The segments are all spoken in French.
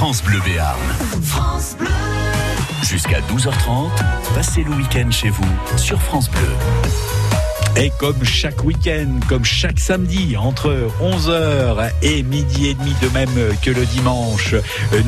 France Bleu Béarn. France Bleu. Jusqu'à 12h30, passez le week-end chez vous sur France Bleu. Et comme chaque week-end, comme chaque samedi, entre 11h et midi et demi, de même que le dimanche,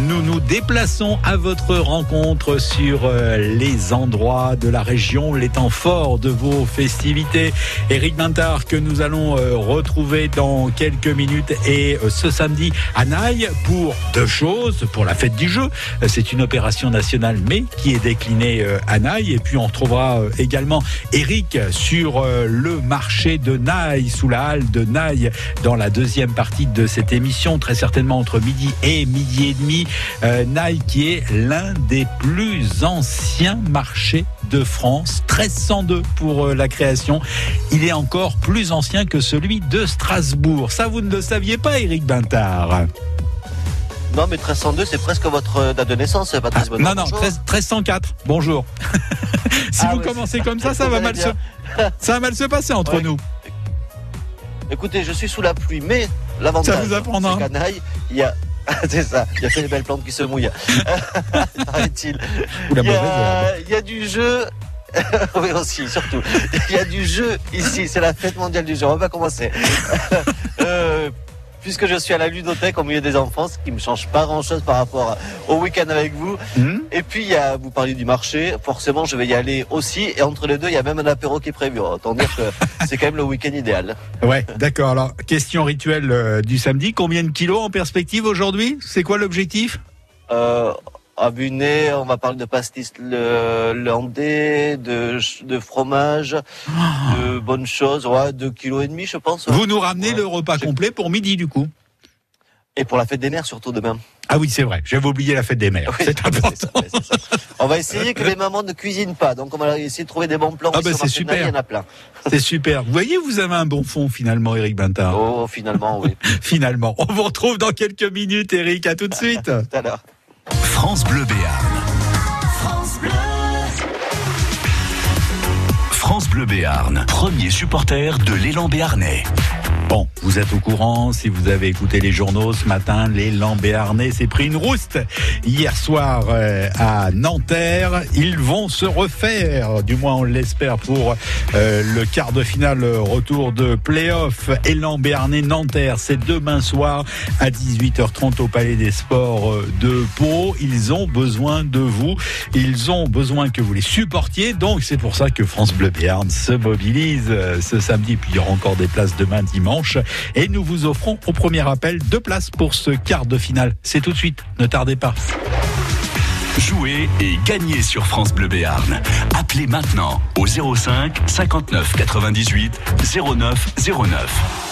nous nous déplaçons à votre rencontre sur euh, les endroits de la région, les temps forts de vos festivités. Eric Mintard, que nous allons euh, retrouver dans quelques minutes, et euh, ce samedi à Naï pour deux choses. Pour la fête du jeu, c'est une opération nationale, mais qui est déclinée à Naï. Et puis on retrouvera également Eric sur le marché de Naï, sous la halle de Naï, dans la deuxième partie de cette émission, très certainement entre midi et midi et demi. Euh, Naï qui est l'un des plus anciens marchés de France, 1302 pour euh, la création. Il est encore plus ancien que celui de Strasbourg. Ça, vous ne le saviez pas, Eric Bintard non, mais 1302, c'est presque votre date de naissance, Patrice ah, Non, non, 13, 1304. Bonjour. si Ah vous oui, commencez comme ça, ça va mal se, ça va mal se passer entre Ouais. nous. Écoutez, je suis sous la pluie, mais l'avantage, Ça vous apprendra. c'est qu'à Naï, il y a... c'est ça, il y a que les belles plantes qui se mouillent. Paraît-il. Il il y a du jeu. oui, aussi, surtout. Il y a du jeu ici. C'est la fête mondiale du jeu. On va commencer. Euh, puisque je suis à la ludothèque au milieu des enfants, ce qui me change pas grand chose par rapport au week-end avec vous. Hmm Et puis, il y a, vous parliez du marché. Forcément, je vais y aller aussi. Et entre les deux, il y a même un apéro qui est prévu. Autant dire que c'est quand même le week-end idéal. Ouais, d'accord. Alors, question rituelle euh, du samedi. Combien de kilos en perspective aujourd'hui? C'est quoi l'objectif? Euh, à Bunet, on va parler de pastis landais, de, de fromage, de bonnes choses. Ouais, deux kilos et demi, je pense. Vous nous ramenez Ouais. le repas complet pour midi, du coup. Et pour la fête des mères, surtout demain. Ah oui, c'est vrai. J'avais oublié la fête des mères. Oui, c'est important. ça, ça. On va essayer que les mamans ne cuisinent pas. Donc, on va essayer de trouver des bons plans. Ah ben, c'est super. Il y en a plein. C'est super. Vous voyez, vous avez un bon fond finalement, Eric Bintard. Oh, finalement, oui. Finalement. On vous retrouve dans quelques minutes, Eric. À tout de suite. Tout à l'heure. France Bleu Béarn. France Bleu. France Bleu Béarn, premier supporter de l'élan béarnais. Bon, vous êtes au courant, si vous avez écouté les journaux ce matin, l'élan béarnais s'est pris une rouste hier soir euh, à Nanterre. Ils vont se refaire, du moins on l'espère, pour euh, le quart de finale retour de play-off. Élan béarnais Nanterre, c'est demain soir à 18h30 au Palais des Sports euh, de Pau. Ils ont besoin de vous, ils ont besoin que vous les supportiez, donc c'est pour ça que France Bleu Béarn se mobilise ce samedi, puis il y aura encore des places demain Et nous vous offrons au premier appel deux places pour ce quart de finale. C'est tout de suite, ne tardez pas. Jouez et gagnez sur France Bleu Béarn. Appelez maintenant au 05 59 98 09 09.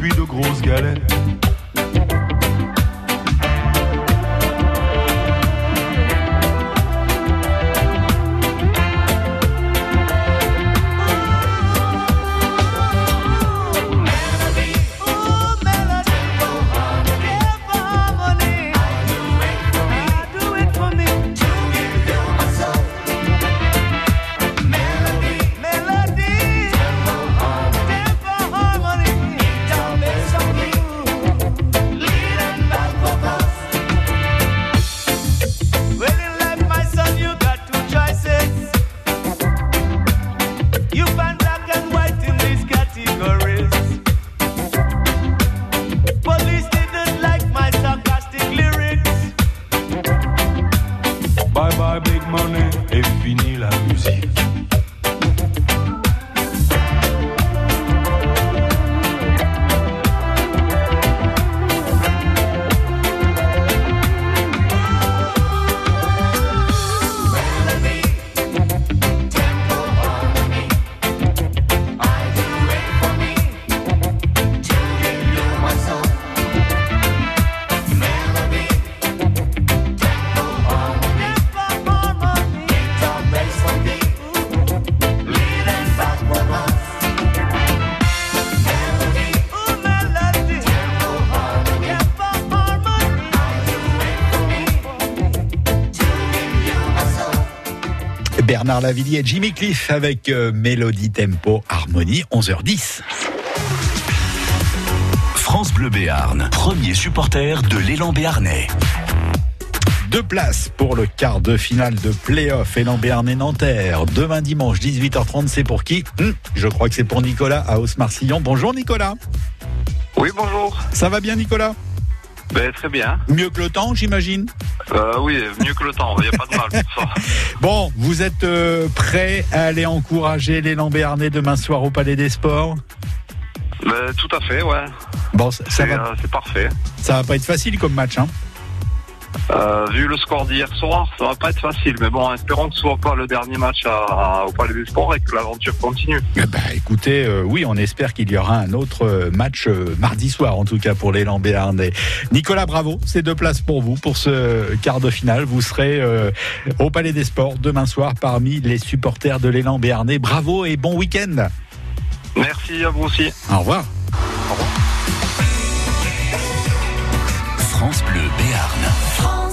Puis de grosses galettes. Bernard Lavillier et Jimmy Cliff avec euh, Mélodie Tempo Harmonie 11h10. France Bleu Béarn, premier supporter de l'élan béarnais. Deux places pour le quart de finale de play-off Élan Béarn et Nanterre. Demain dimanche 18h30, c'est pour qui? Hum, Je crois que c'est pour Nicolas à Hausse-Marcillon. Bonjour Nicolas. Oui, bonjour. Ça va bien Nicolas? Ben, très bien. Mieux que le temps, j'imagine? Euh, oui, mieux que le temps, il n'y a pas de mal pour ça. Bon, vous êtes euh, prêts à aller encourager l'élan béarnais demain soir au Palais des Sports? Ben, tout à fait, ouais. Bon, ça, ça C'est va, euh, c'est parfait. ça va pas être facile comme match, hein Euh, vu le score d'hier soir, ça va pas être facile. Mais bon, espérons que ce soit pas le dernier match à, à- au Palais des Sports et que l'aventure continue. Eh ben, écoutez, euh, oui, on espère qu'il y aura un autre euh, match euh, mardi soir, en tout cas pour l'élan béarnais. Nicolas, bravo, c'est deux places pour vous pour ce quart de finale. Vous serez au Palais des Sports demain soir parmi les supporters de l'élan béarnais. Bravo et bon week-end. Merci à vous aussi. Au revoir. France Bleu Béarn.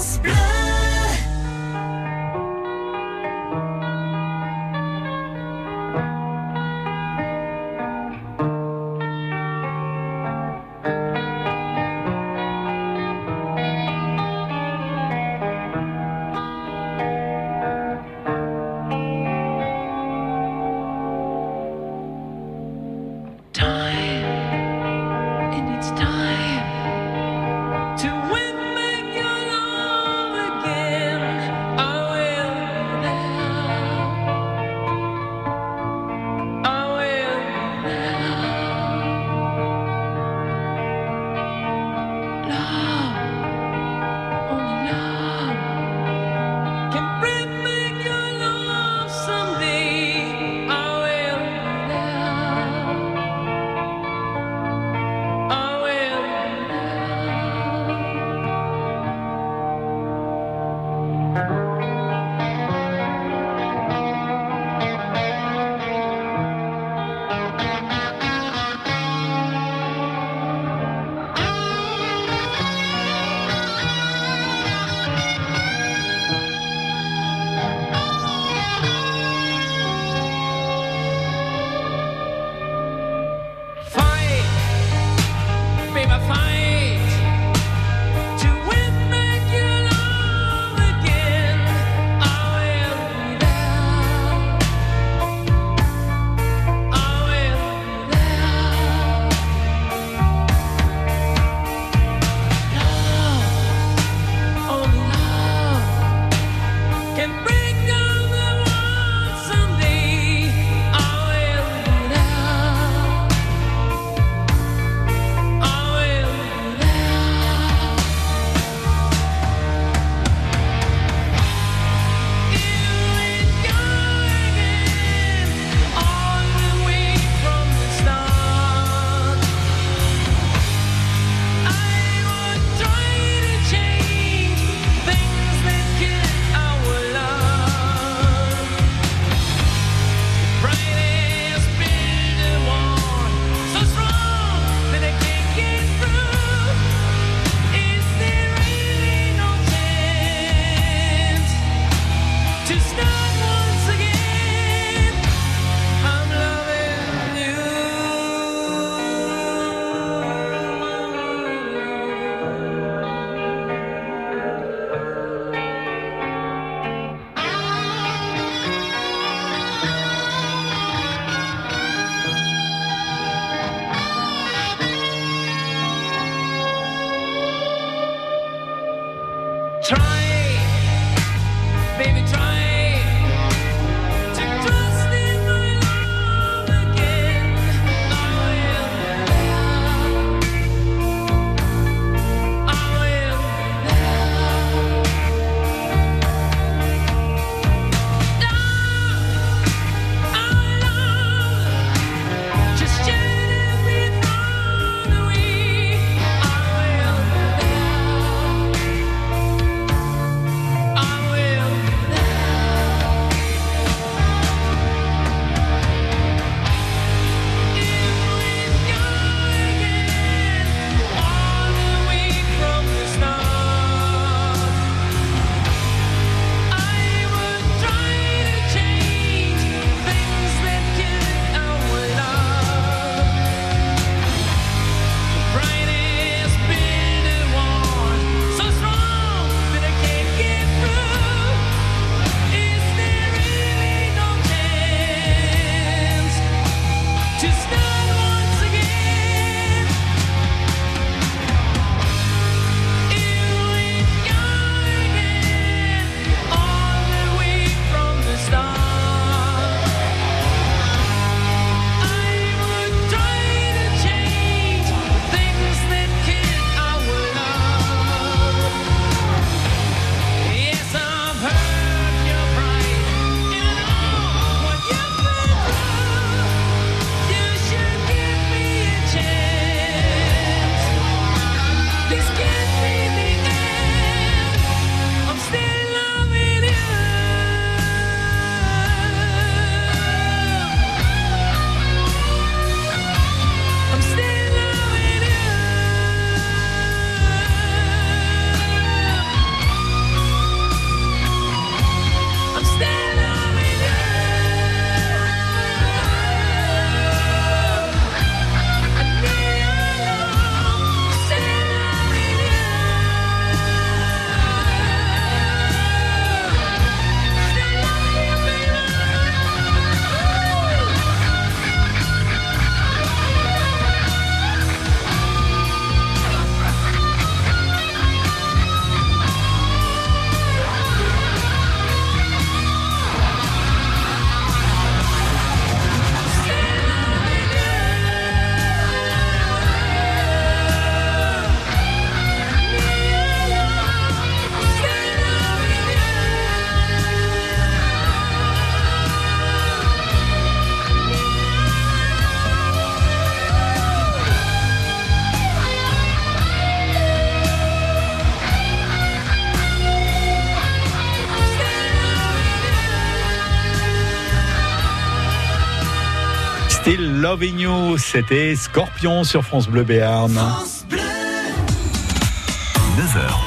Loving You, c'était Scorpion sur France Bleu Béarn. 9h,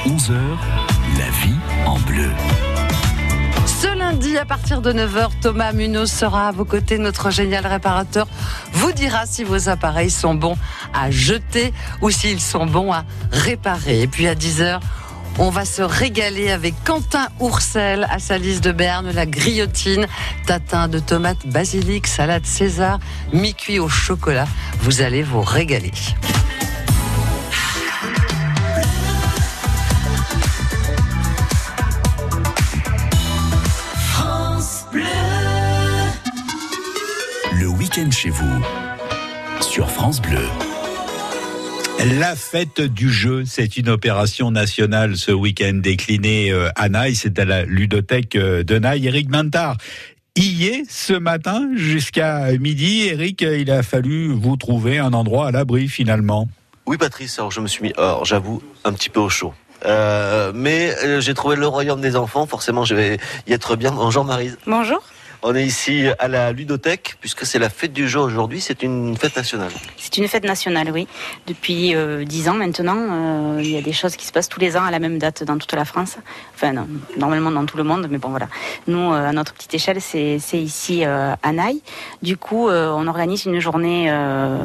11h, la vie en bleu. Ce lundi, à partir de 9h, Thomas Munoz sera à vos côtés. Notre génial réparateur vous dira si vos appareils sont bons à jeter ou s'ils sont bons à réparer. Et puis à 10h, on va se régaler avec Quentin Oursel à sa liste de Berne, la griotine, tatin de tomates, basilic, salade César, mi-cuit au chocolat. Vous allez vous régaler. France Bleu. Le week-end chez vous, sur France Bleu. La fête du jeu, c'est une opération nationale ce week-end déclinée euh, à Naï, c'est à la ludothèque euh, de Naï. Eric Mantard y est ce matin jusqu'à midi. Eric, il a fallu vous trouver un endroit à l'abri finalement. Oui, Patrice, alors je me suis mis, alors j'avoue, un petit peu au chaud. Euh, mais euh, j'ai trouvé le royaume des enfants, forcément je vais y être bien. Bonjour Marise. Bonjour. On est ici à la ludothèque, puisque c'est la fête du jeu aujourd'hui, c'est une fête nationale. C'est une fête nationale, oui. Depuis euh, dix ans maintenant, euh, il y a des choses qui se passent tous les ans à la même date dans toute la France. Enfin, normalement dans tout le monde, mais bon voilà. Nous, euh, à notre petite échelle, c'est ici euh, à Naï. Du coup, euh, on organise une journée euh,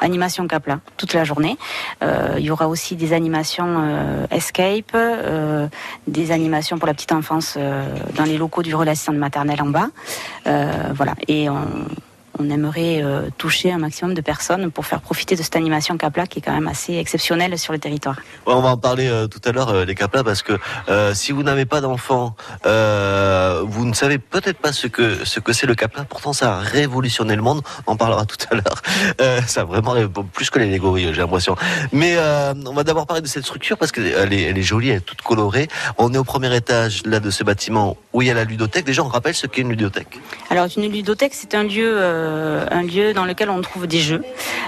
animation Capla toute la journée. Euh, il y aura aussi des animations euh, escape, euh, des animations pour la petite enfance euh, dans les locaux du relais de maternelle en bas. Euh, voilà. Et on, on aimerait euh, toucher un maximum de personnes pour faire profiter de cette animation Capla qui est quand même assez exceptionnelle sur le territoire. Ouais, on va en parler euh, tout à l'heure, euh, les caplas, parce que euh, si vous n'avez pas d'enfant, euh, vous ne savez peut-être pas ce que ce que c'est le capla. Pourtant, ça a révolutionné le monde. On en parlera tout à l'heure. Ça a vraiment plus que les Lego, j'ai l'impression. Mais on va d'abord parler de cette structure parce qu'elle est, elle est jolie, elle est toute colorée. On est au premier étage là de ce bâtiment où il y a la ludothèque. Déjà, on rappelle ce qu'est une ludothèque. Alors une ludothèque, c'est un lieu, un lieu dans lequel on trouve des jeux,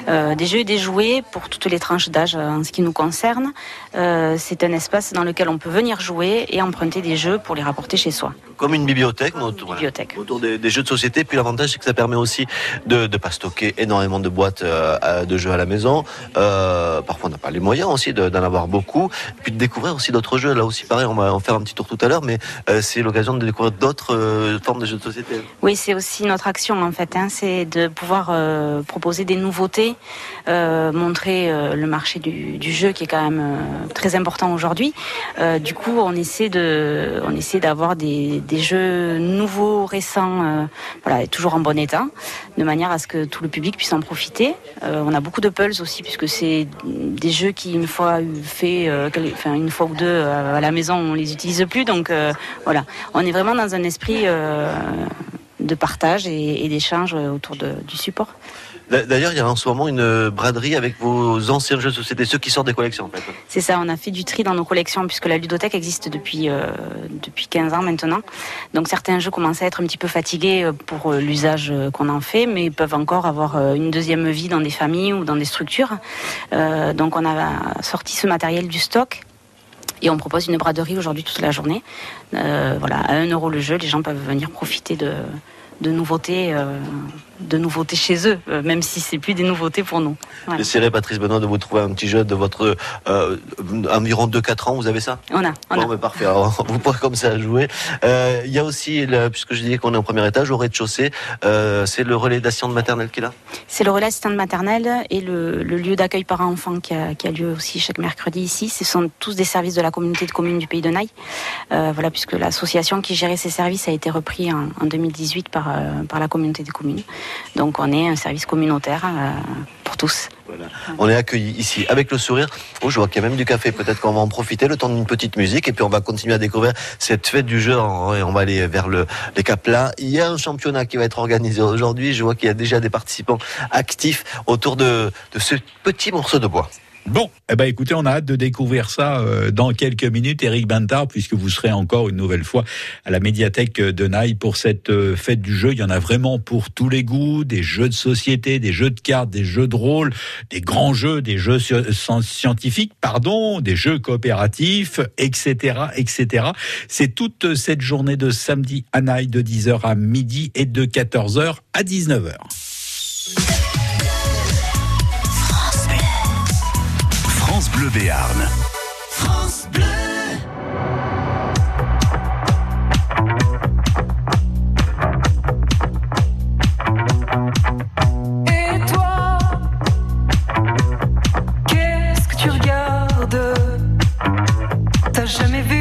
euh, des jeux et des jouets pour toutes les tranches d'âge euh, en ce qui nous concerne. Euh, c'est un espace dans lequel on peut venir jouer et emprunter des jeux pour les rapporter chez soi. Comme une bibliothèque, autour, voilà, autour des, des jeux de société. Puis l'avantage, c'est que ça permet aussi de ne pas stocker énormément de boîtes euh, de jeux à la maison. Euh, parfois, on n'a pas les moyens aussi de- d'en avoir beaucoup. Puis de découvrir aussi d'autres jeux. Là aussi, pareil, on va en faire un petit tour tout à l'heure, mais c'est l'occasion de découvrir d'autres formes de jeux de société. Oui, c'est aussi notre action en fait, hein, c'est de pouvoir proposer des nouveautés, montrer le marché du, du jeu qui est quand même très important aujourd'hui. Euh, du coup, on essaie de, on essaie d'avoir des, des jeux nouveaux, récents, euh, voilà, toujours en bon état, de manière à ce que tout le public puisse en profiter. Euh, on a beaucoup de pulls aussi, puisque c'est des jeux qui une fois fait, enfin une fois ou deux à la maison, on les utilise plus. Donc voilà, on est vraiment dans un esprit. de partage et, d'échange autour du support. D'a- D'ailleurs, il y a en ce moment une braderie avec vos anciens jeux de société, ceux qui sortent des collections. C'est ça, on a fait du tri dans nos collections puisque la ludothèque existe depuis, euh, depuis 15 ans maintenant. Donc certains jeux commencent à être un petit peu fatigués euh, pour euh, l'usage euh, qu'on en fait, mais peuvent encore avoir euh, une deuxième vie dans des familles ou dans des structures. Euh, donc on a sorti ce matériel du stock. Et on propose une braderie aujourd'hui toute la journée. Euh, voilà, à 1 euro le jeu, les gens peuvent venir profiter de, nouveautés, euh, de nouveautés chez eux, euh, même si c'est plus des nouveautés pour nous. Voilà. J'essaierai, Patrice Benoît, de vous trouver un petit jeu de votre euh, environ 2-4 ans. Vous avez ça? On a, on a. Mais parfait. Alors, vous pourrez comme ça jouer. Euh, Il y a aussi, puisque je disais qu'on est au premier étage, au rez-de-chaussée, euh, c'est le relais d'assistante maternelle qui est là? C'est le relais assistante maternelle et le, le lieu d'accueil parents-enfants qui a, qui a lieu aussi chaque mercredi ici. Ce sont tous des services de la communauté de communes du Pays de Naï. Voilà, puisque l'association qui gérait ces services a été repris en, en 2018 par, par la communauté des communes. Donc on est un service communautaire euh, pour tous. On est accueillis ici avec le sourire. Oh, je vois qu'il y a même du café. Peut-être qu'on va en profiter le temps d'une petite musique et puis on va continuer à découvrir cette fête du jeu. On va aller vers le, les Caplas. Il y a un championnat qui va être organisé aujourd'hui. Je vois qu'il y a déjà des participants actifs autour de ce petit morceau de bois. Bon, eh ben écoutez, on a hâte de découvrir ça euh, dans quelques minutes, Eric Bintard, puisque vous serez encore une nouvelle fois à la médiathèque de Naï pour cette euh, fête du jeu. Il y en a vraiment pour tous les goûts, des jeux de société, des jeux de cartes, des jeux de rôle, des grands jeux, des jeux sci- sci- scientifiques, pardon, des jeux coopératifs, etc., etc. C'est toute cette journée de samedi à Naï de 10h à midi et de 14h à 19h. France. Et toi, qu'est-ce que tu regardes? T'as jamais vu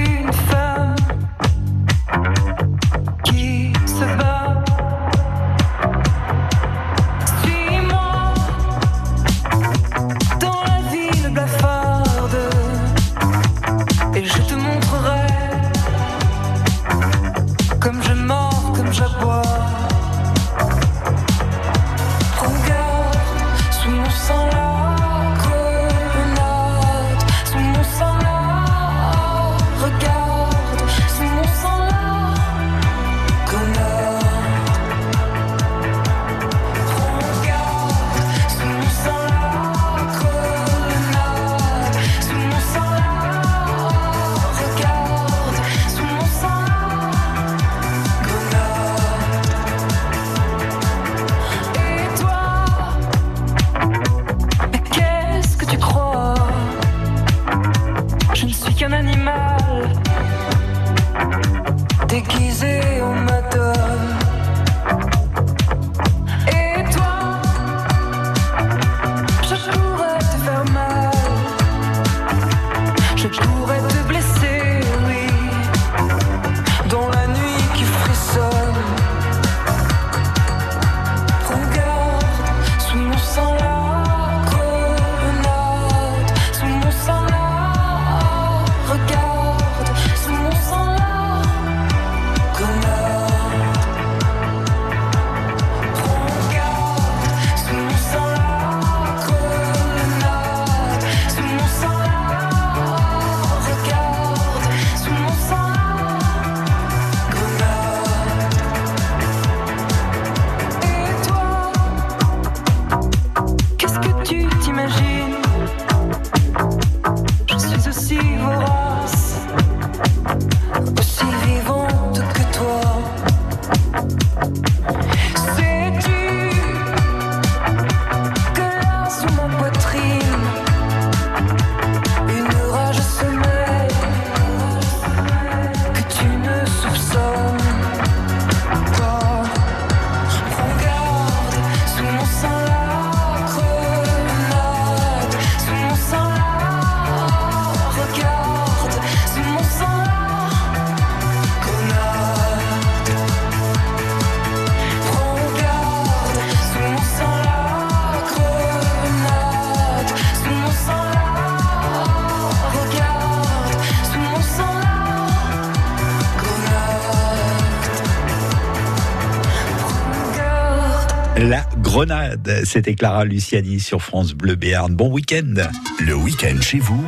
c'était Clara Luciani sur France Bleu Béarn. Bon week-end. Le week-end chez vous.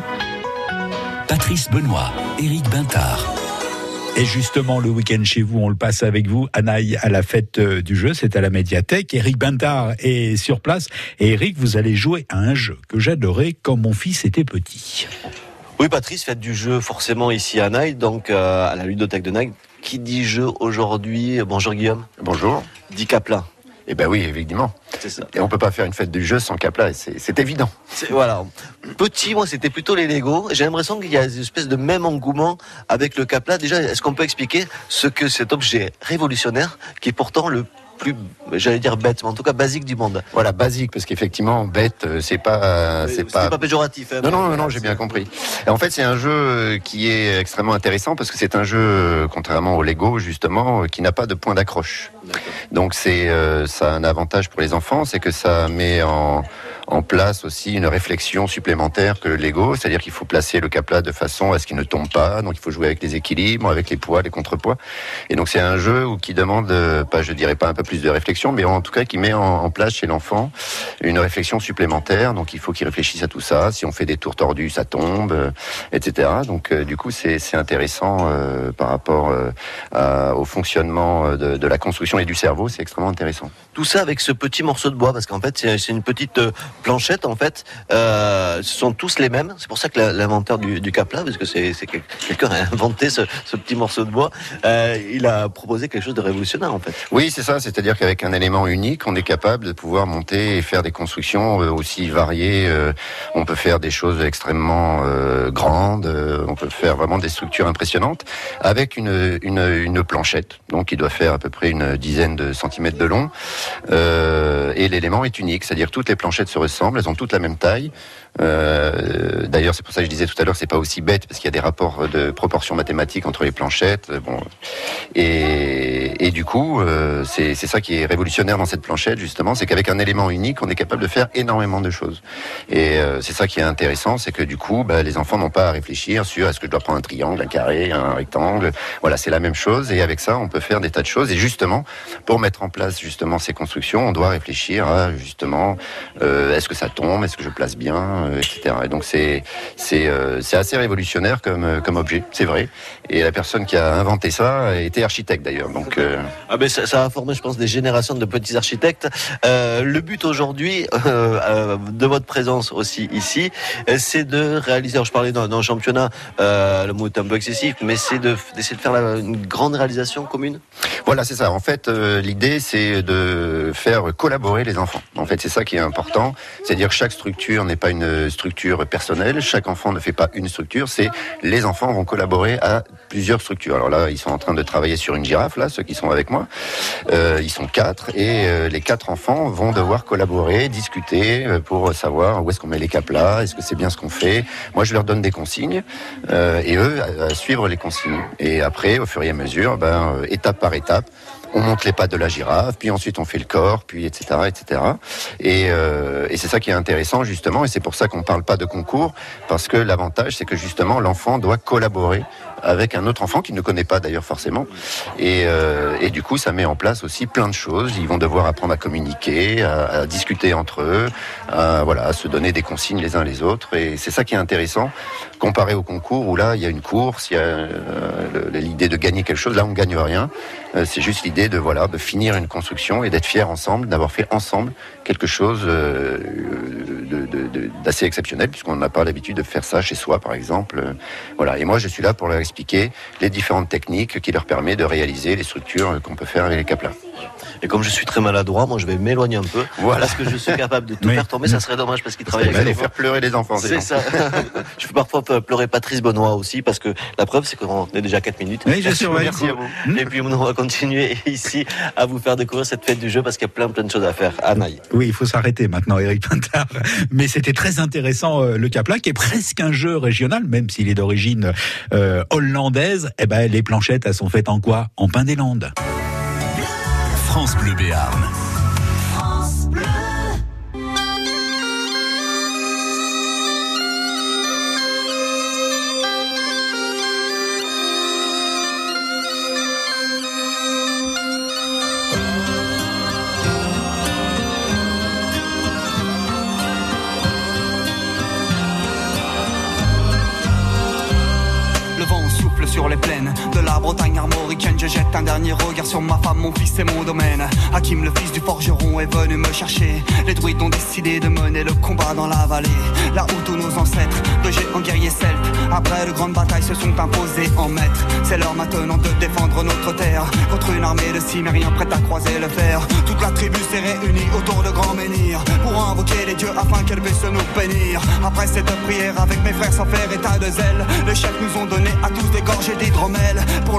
Patrice Benoît, Éric Bintard. Et justement, le week-end chez vous, on le passe avec vous, Anaï, à la fête euh, du jeu, c'est à la médiathèque. Eric Bintard est sur place. Et Eric, vous allez jouer à un jeu que j'adorais quand mon fils était petit. Oui, Patrice, faites du jeu forcément ici à Naï, donc euh, à la ludothèque de Naï. Qui dit jeu aujourd'hui? Bonjour Guillaume. Bonjour. Dit Capla. Eh ben oui, évidemment. Ça. Et on peut pas faire une fête du jeu sans Capla, c'est évident. Voilà. Petit, moi, c'était plutôt les Lego. J'ai l'impression qu'il y a une espèce de même engouement avec le Capla. Déjà, est-ce qu'on peut expliquer ce que cet objet révolutionnaire, qui est pourtant le plus, j'allais dire bête, mais en tout cas basique du monde Voilà, basique, parce qu'effectivement, bête, euh, c'est pas, euh, c'est pas. pas péjoratif. hein, Non, non, non, non, j'ai bien compris. Et en fait, c'est un jeu euh, qui est extrêmement intéressant parce que c'est un jeu, contrairement au Lego, justement, qui n'a pas de point d'accroche. Donc, c'est, euh, ça a un avantage pour les enfants, c'est que ça met en, en place aussi une réflexion supplémentaire que le Lego, c'est-à-dire qu'il faut placer le capla de façon à ce qu'il ne tombe pas, donc il faut jouer avec les équilibres, avec les poids, les contrepoids. Et donc c'est un jeu qui demande, euh, pas je dirais pas un peu plus de réflexion, mais en tout cas qui met en, place chez l'enfant une réflexion supplémentaire. Donc il faut qu'il réfléchisse à tout ça. Si on fait des tours tordus, ça tombe, euh, etc. Donc du coup c'est intéressant par rapport au fonctionnement de la construction et du cerveau. C'est extrêmement intéressant. Tout ça avec ce petit morceau de bois, parce qu'en fait, c'est une petite euh, planchette, en fait. Euh, ce sont tous les mêmes. C'est pour ça que l'inventeur du, du Capla, parce que c'est c'est quel- quelqu'un a inventé ce, ce petit morceau de bois, euh, il a proposé quelque chose de révolutionnaire, en fait. Oui, c'est ça. C'est-à-dire qu'avec un élément unique, on est capable de pouvoir monter et faire des constructions aussi variées. euh, On peut faire des choses extrêmement grandes. On peut faire vraiment des structures impressionnantes avec une, une, une planchette, donc qui doit faire à peu près une dizaine de centimètres de long. Euh, et l'élément est unique, c'est-à-dire toutes les planchettes se ressemblent, elles ont toutes la même taille. Euh, D'ailleurs, c'est pour ça que je disais tout à l'heure, c'est pas aussi bête parce qu'il y a des rapports de proportions mathématiques entre les planchettes. euh, Bon, et, et du coup, euh, c'est ça qui est révolutionnaire dans cette planchette justement, c'est qu'avec un élément unique, on est capable de faire énormément de choses. Et c'est ça qui est intéressant, c'est que du coup, bah, les enfants n'ont pas à réfléchir sur est-ce que je dois prendre un triangle, un carré, un rectangle. Voilà, c'est la même chose. Et avec ça, on peut faire des tas de choses. Et justement, pour mettre en place justement ces constructions, on doit réfléchir à justement euh, est-ce que ça tombe, est-ce que je place bien, euh, etc. Et donc c'est c'est euh, c'est assez révolutionnaire comme euh, comme objet, c'est vrai. Et la personne qui a inventé ça était architecte d'ailleurs. Donc euh, Ah ben ça, ça a formé, je pense, des générations de petits architectes. Euh, le but aujourd'hui euh, euh, de votre présence aussi ici, euh, c'est de réaliser. Alors, je parlais d'un championnat, euh, le mot est un peu excessif, mais c'est de- d'essayer de faire la- une grande réalisation commune. Voilà, c'est ça. En fait, euh, l'idée, c'est de faire collaborer les enfants. En fait, c'est ça qui est important. C'est-à-dire que chaque structure n'est pas une structure personnelle. Chaque enfant ne fait pas une structure. C'est les enfants vont collaborer à plusieurs structures. Alors là, ils sont en train de travailler sur une girafe, là, ceux qui sont avec moi. Euh, ils sont quatre et euh, les quatre enfants vont devoir collaborer, discuter euh, pour savoir où est-ce qu'on met les caplas, est-ce que c'est bien ce qu'on fait. Moi, je leur donne des consignes euh, et eux suivre les consignes. Et après, au fur et à mesure, ben, euh, étape par étape, on monte les pattes de la girafe, puis ensuite on fait le corps, puis etc. etc. Et, euh, et c'est ça qui est intéressant justement, et c'est pour ça qu'on ne parle pas de concours, parce que l'avantage c'est que justement l'enfant doit collaborer avec un autre enfant qu'il ne connaît pas d'ailleurs forcément. Et, euh, et du coup, ça met en place aussi plein de choses. Ils vont devoir apprendre à communiquer, à, à discuter entre eux, à, voilà, à se donner des consignes les uns les autres. Et c'est ça qui est intéressant, comparé au concours où là, il y a une course, il y a euh, l'idée de gagner quelque chose. Là, on gagne rien. Euh, c'est juste l'idée de voilà, de finir une construction et d'être fiers ensemble, d'avoir fait ensemble quelque chose euh, d'assez exceptionnel, puisqu'on n'a pas l'habitude de faire ça chez soi, par exemple. Voilà. Et moi, je suis là pour leur expliquer les différentes techniques qui leur permettent de réaliser les structures qu'on peut faire avec les caplas. Et comme je suis très maladroit, moi je vais m'éloigner un peu. Voilà. Parce que je suis capable de tout faire tomber. Ça serait dommage parce qu'il travaille avec les faire pleurer les enfants. C'est ça. je peux parfois pleurer Patrice Benoît aussi parce que la preuve c'est qu'on est déjà 4 minutes. Oui, je surveille. Merci à vous. Et puis on va continuer ici à vous faire découvrir cette fête du jeu parce qu'il y a plein plein de choses à faire. Anaï. Oui, il faut s'arrêter maintenant, Eric Pintard. Mais c'était très intéressant, euh, le Capla, qui est presque un jeu régional, même s'il est d'origine euh, hollandaise. Eh ben, les planchettes, elles sont faites en quoi? En pain des Landes. France Bleu Béarn. Bretagne armoricaine, je jette un dernier regard sur ma femme, mon fils et mon domaine. Hakim, le fils du forgeron, est venu me chercher. Les druides ont décidé de mener le combat dans la vallée. Là où tous nos ancêtres, de géants guerriers celtes, après de grandes batailles, se sont imposés en maîtres. C'est l'heure maintenant de défendre notre terre contre une armée de cimériens prête à croiser le fer. Toute la tribu s'est réunie autour de grands menhirs pour invoquer les dieux afin qu'elle puisse nous bénir. Après cette prière, avec mes frères sans faire état de zèle, les chefs nous ont donné à tous des gorgées d'hydromel pour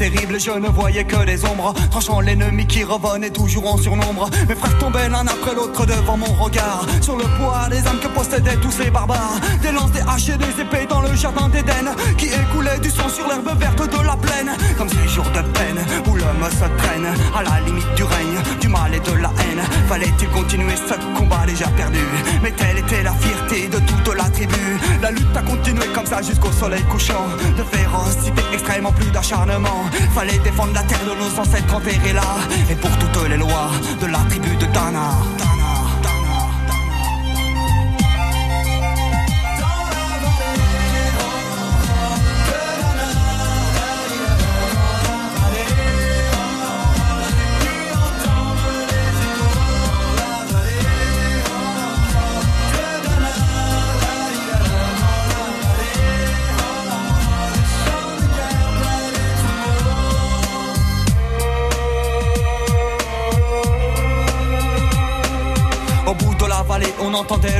Terrible, je ne voyais que des ombres, tranchant l'ennemi qui revenait toujours en surnombre. Mes tombaient l'un après l'autre devant mon regard, sur le poids des âmes que possédaient tous ces barbares. Des lances, des haches et des épées dans le jardin d'Éden, qui écoulait du sang sur l'herbe verte de la plaine. Comme ces jours de peine, où l'homme se traîne, à la limite du règne, du mal et de la haine. Fallait-il continuer ce combat déjà perdu? Mais telle était la fierté de toute la tribu. La lutte a continué comme ça jusqu'au soleil couchant. De férocité extrêmement plus d'acharnement. Fallait défendre la terre de nos ancêtres enterrés là. Et pour toutes les lois de la tribu de. Dana, Dana. La vallée, on entendait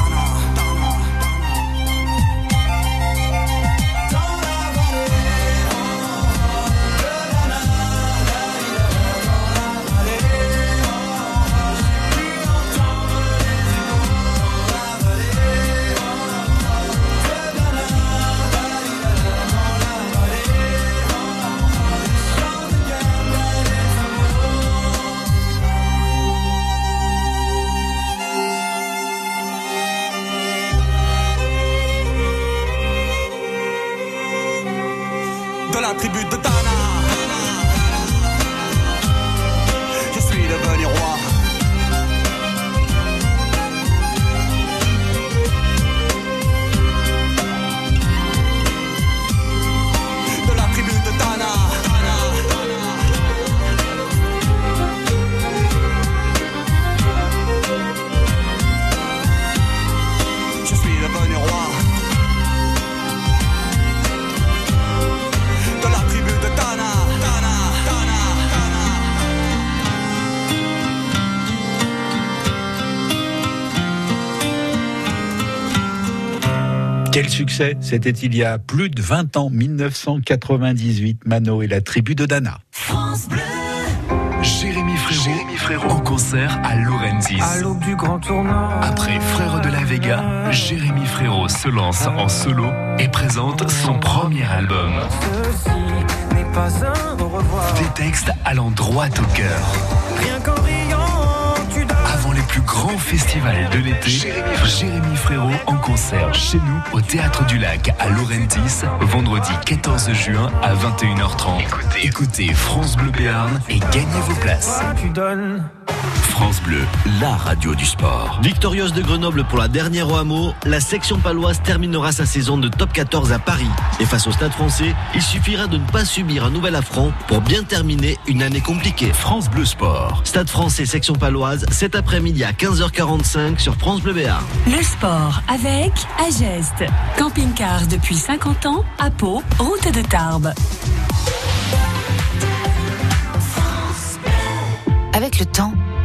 Succès C'était il y a plus de 20 ans, 1998, Mano et la tribu de Dana. Jérémy Frérot, en concert à Lorenzis. À l'aube du grand tournoi. Après Frère de la Vega, Jérémy Frérot se lance en solo et présente son premier album. Ceci n'est pas un au revoir. Des textes allant droit au cœur. Rien qu'en riant, plus grands festivals de l'été, Jérémy Frérot en concert chez nous au Théâtre du Lac à Laurentis, vendredi 14 juin à 21h30. Écoutez, France Bleu Béarn et gagnez vos places. France Bleu, la radio du sport. Victorieuse de Grenoble pour la dernière au hameau, la section paloise terminera sa saison de top 14 à Paris. Et face au stade français, il suffira de ne pas subir un nouvel affront pour bien terminer une année compliquée. France Bleu Sport. Stade français section paloise, cet après-midi à 15h45 sur France Bleu Béarn. Le sport avec Ageste. Camping-car depuis 50 ans à Pau, route de Tarbes. Avec le temps,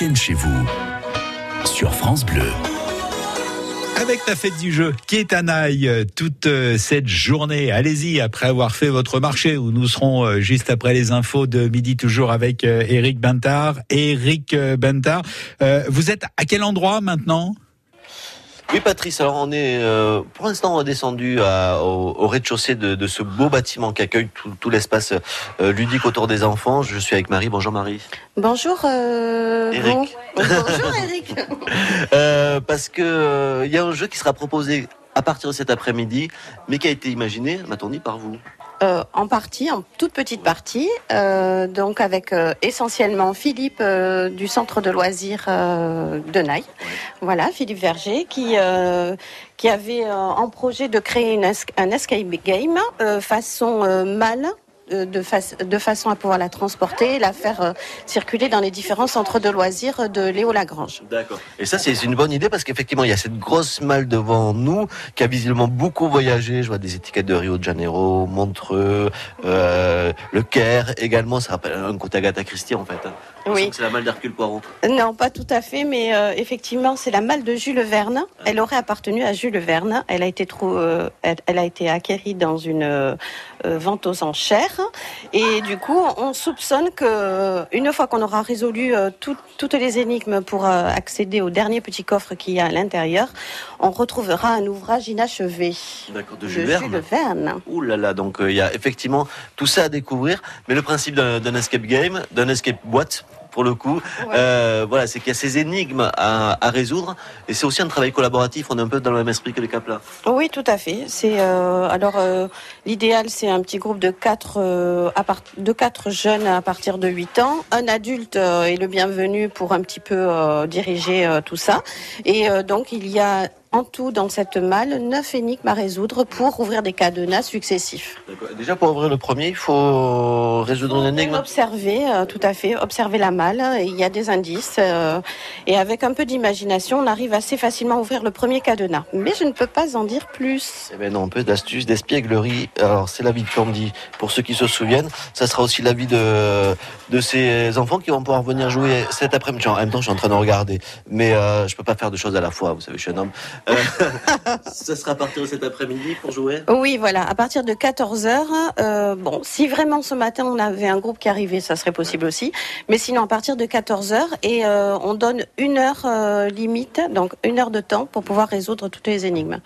chez vous. Sur France Bleu. Avec la fête du jeu qui est à Naï euh, toute euh, cette journée. Allez-y après avoir fait votre marché où nous serons euh, juste après les infos de midi toujours avec Eric Bentard. Eric Bentard, euh, vous êtes à quel endroit maintenant? Oui, Patrice, alors on est euh, pour l'instant redescendu à- au, au rez-de-chaussée de, de ce beau bâtiment qui accueille tout, tout l'espace euh, ludique autour des enfants. Je suis avec Marie. Bonjour Marie. Bonjour. euh, Eric. bon. Bonjour Eric. Euh, parce que euh, il y a un jeu qui sera proposé à partir de cet après-midi, mais qui a été imaginé, m'a-t-on dit, par vous? Euh, en partie, en toute petite partie, euh, donc avec euh, essentiellement Philippe du centre de loisirs de Naï. Voilà, Philippe Verger, qui qui avait en projet de créer une un escape game façon euh, De, fa- de façon à pouvoir la transporter, la faire euh, circuler dans les différents centres de loisirs de Léo Lagrange. D'accord. Et ça, c'est une bonne idée parce qu'effectivement, il y a cette grosse malle devant nous qui a visiblement beaucoup voyagé. Je vois des étiquettes de Rio de Janeiro, Montreux, euh, le Caire également. Ça rappelle un côté Agatha Christie en fait. Oui. C'est la malle d'Hercule Poirot. Non, pas tout à fait, mais euh, effectivement, c'est la malle de Jules Verne. Elle aurait appartenu à Jules Verne. Elle a été, trou- euh, elle, elle a été acquérie dans une euh, vente aux enchères. Et du coup, on soupçonne que une fois qu'on aura résolu tout- toutes les énigmes pour accéder au dernier petit coffre qu'il y a à l'intérieur, on retrouvera un ouvrage inachevé D'accord, de de Jules Verne. Jules Verne. Ouh là là, donc il y a effectivement tout ça à découvrir. Mais le principe d'un d'un escape game, d'un escape boîte, pour le coup, euh, voilà, c'est qu'il y a ces énigmes à, à résoudre. Et c'est aussi un travail collaboratif. On est un peu dans le même esprit que les Caplas. Oui, tout à fait. C'est euh, alors euh, l'idéal, c'est un petit groupe de quatre à part- de quatre jeunes à partir de 8 ans. Un adulte est le bienvenu pour un petit peu diriger tout ça. Et donc il y a en tout dans cette malle neuf énigmes à résoudre pour ouvrir des cadenas successifs. Déjà, pour ouvrir le premier, il faut résoudre une énigme. Observer, euh, tout à fait, observer la malle. Il y a des indices euh, et avec un peu d'imagination, on arrive assez facilement à ouvrir le premier cadenas. Mais je ne peux pas en dire plus. Eh ben non, un peu d'astuce, d'espièglerie. Alors, c'est l'avis de Candy. Pour ceux qui se souviennent, ça sera aussi l'avis de, de ces enfants qui vont pouvoir venir jouer cet après-midi. En même temps, je suis en train de regarder. Mais euh, je peux pas faire deux choses à la fois. Vous savez, je suis un homme. Euh, ça sera à partir de cet après-midi pour jouer Oui, voilà, à partir de 14h. bon, si vraiment ce matin on avait un groupe qui arrivait, ça serait possible aussi. Mais sinon, à partir de 14h, et euh, on donne une heure euh, limite, donc une heure de temps pour pouvoir résoudre toutes les énigmes.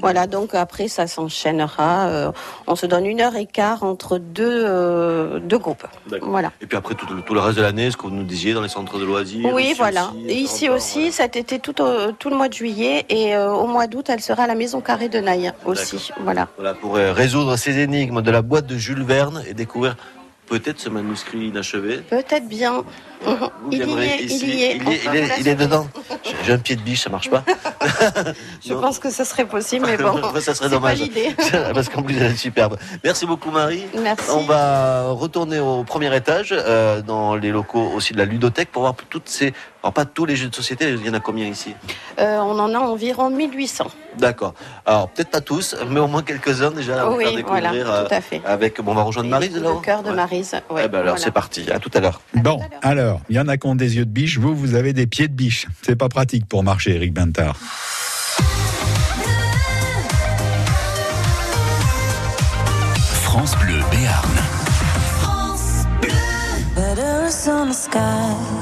Voilà, donc après ça s'enchaînera. euh, on se donne une heure et quart entre deux, euh, deux groupes. Voilà. Et puis après, tout, tout le reste de l'année, ce que vous nous disiez dans les centres de loisirs. Oui, ici voilà. aussi, Et ici aussi, cet été, tout, tout le mois de juillet et euh, au mois d'août, elle sera à la Maison Carrée de Naï aussi. Voilà. Voilà, pour euh, résoudre ces énigmes de la boîte de Jules Verne et découvrir peut-être ce manuscrit inachevé. Peut-être bien. Vous Il y est, ici. il y est. Il, est, peut il est- vous il est l'assurer. dedans. J'ai- un pied de biche, ça marche pas. Je pense que ce serait possible, mais bon. ça serait dommage. Pas. Parce qu'en plus, elle est superbe. Merci beaucoup, Marie. Merci. On va retourner au premier étage, euh, dans les locaux aussi de la ludothèque, pour voir toutes ces. Alors, pas tous les jeux de société, il y en a combien ici Euh, on en a environ 1800. D'accord. Alors, peut-être pas tous, mais au moins quelques-uns déjà à vous Oui, faire découvrir. voilà, tout euh, à fait. Avec, bon, on va rejoindre Marie, là Le cœur de Marise. ouais, Eh ben alors, voilà. c'est parti. À tout à l'heure. Bon, alors, il y en a qui ont des yeux de biche, vous, vous avez des pieds de biche. C'est pas pratique pour marcher, Eric Bentard. France Bleu Béarn. France the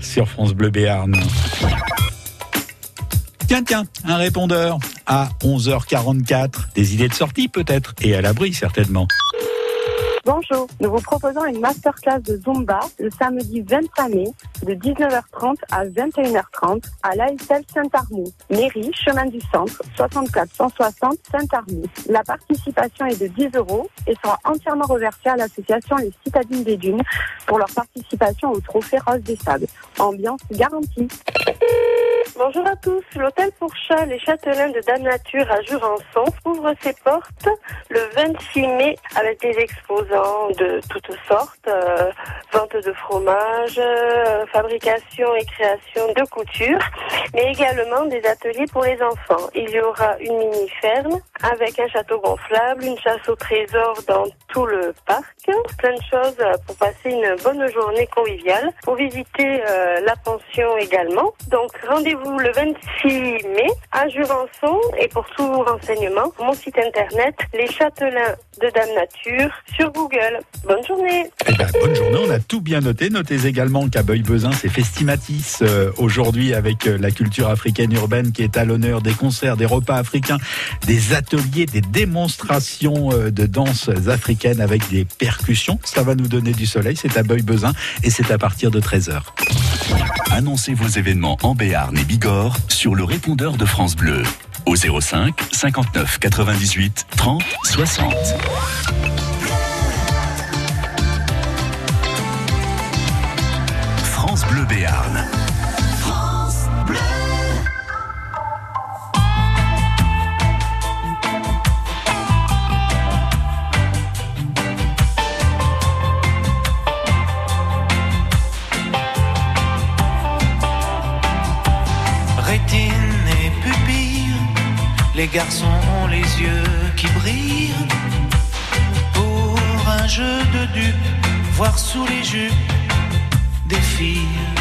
Sur France Bleu Béarn. Tiens, tiens, un répondeur à 11h44. Des idées de sortie peut-être et à l'abri certainement. Bonjour, nous vous proposons une masterclass de Zumba le samedi 25 mai de 19h30 à 21h30 à l'ASL Saint-Armou, mairie, chemin du centre, 64 160 Saint-Armou. La participation est de 10 euros et sera entièrement reversée à l'association Les Citadines des Dunes pour leur participation au Trophée Rose des Sables. Ambiance garantie. Bonjour à tous. L'hôtel pour chats Les Châtelains de Dame Nature à Jurançon ouvre ses portes le 26 mai avec des de toutes sortes, euh, vente de fromage, euh, fabrication et création de couture, mais également des ateliers pour les enfants. Il y aura une mini-ferme avec un château gonflable, une chasse au trésor dans tout le parc, plein de choses pour passer une bonne journée conviviale, pour visiter euh, la pension également. Donc rendez-vous le 26 mai à Jurançon et pour tout renseignement, mon site internet Les Châtelains de Dame Nature sur. Bonne journée. Eh ben, bonne journée, on a tout bien noté. Notez également qu'à Beuil-Bezin, c'est Festimatis euh, aujourd'hui avec euh, la culture africaine urbaine qui est à l'honneur des concerts, des repas africains, des ateliers, des démonstrations euh, de danse africaine avec des percussions. Ça va nous donner du soleil, c'est à Beuil-Bezin et c'est à partir de 13h. Annoncez vos événements en Béarn et Bigorre sur le répondeur de France Bleu au 05 59 98 30 60. France. Rétine et pupille, les garçons ont les yeux qui brillent. Pour un jeu de dupes, voir sous les jupes des filles.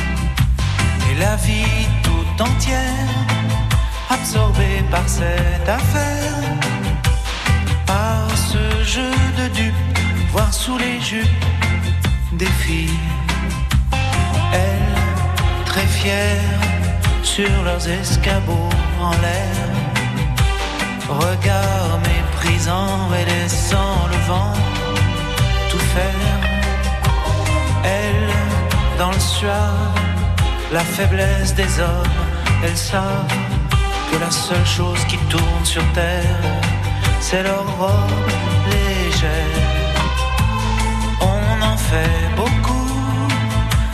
La vie tout entière, absorbée par cette affaire. Par ce jeu de dupes, voir sous les jupes des filles. Elles, très fières, sur leurs escabeaux en l'air. Regard méprisant et laissant le vent tout faire. Elles, dans le soir, la faiblesse des hommes, elles savent que la seule chose qui tourne sur terre, c'est leur robe légère. On en fait beaucoup,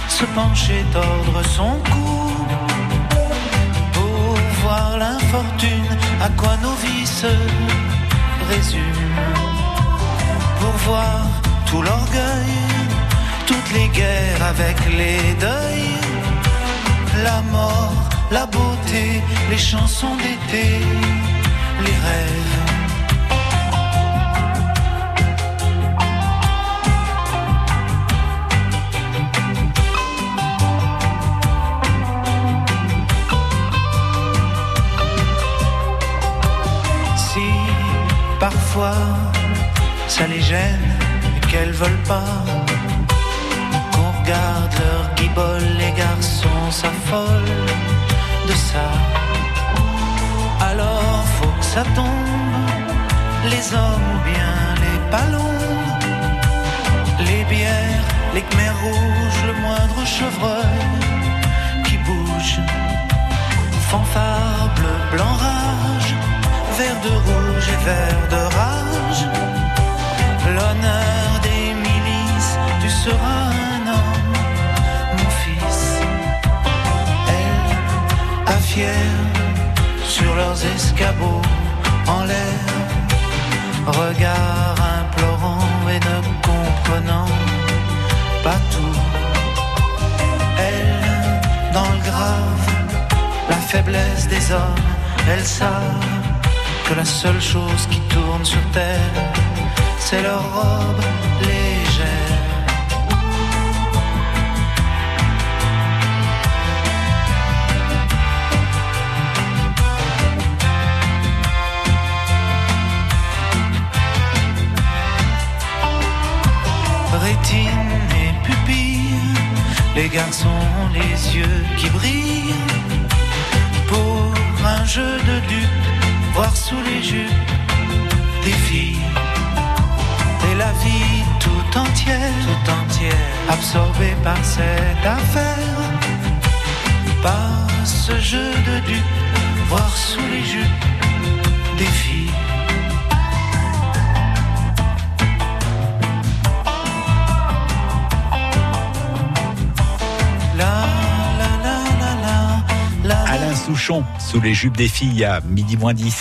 se pencher, tordre son cou pour voir l'infortune, à quoi nos vies se résument. Pour voir tout l'orgueil, toutes les guerres avec les deuils, la mort, la beauté, les chansons d'été, les rêves. Si parfois ça les gêne qu'elles veulent pas qu'on regarde leur guibole, les garçons s'affolent de ça. Alors faut que ça tombe, les hommes ou bien les ballons, les bières, les khmers rouges, le moindre chevreuil qui bouge. Fanfare bleu, blanc, rage, vert de rouge et vert de rage. L'honneur des milices, tu seras Elle, sur leurs escabeaux en l'air, regard implorant et ne comprenant pas tout. Elle, dans le grave, la faiblesse des hommes, elles savent que la seule chose qui tourne sur terre, c'est leur robe légère. Rétine et pupille, les garçons les yeux qui brillent pour un jeu de dupes, voir sous les jupes des filles. Et la vie tout entière, tout entière, absorbée par cette affaire, par ce jeu de dupes, voir sous les jupes Sous les jupes des filles à midi moins 10.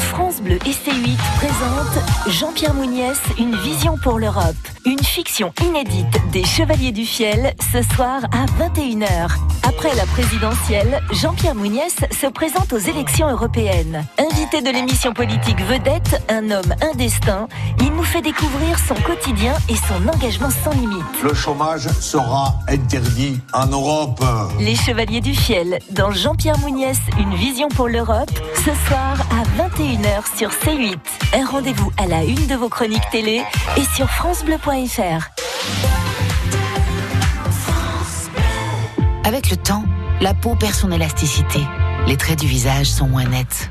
France Bleu et C8 présente Jean-Pierre Mouniès, Une vision pour l'Europe. Une fiction inédite des Chevaliers du Fiel ce soir à 21h. Après la présidentielle, Jean-Pierre Mouniès se présente aux élections européennes. Invité de l'émission politique Vedette, un homme indestin, il nous fait découvrir son quotidien et son engagement sans limite. Le chômage sera interdit en Europe. Les Chevaliers du Fiel, dans Jean-Pierre Mouniès, Une vision pour l'Europe, ce soir à 21h sur C8. Un rendez-vous à la une de vos chroniques télé et sur FranceBleu.fr. Avec le temps, la peau perd son élasticité. Les traits du visage sont moins nets.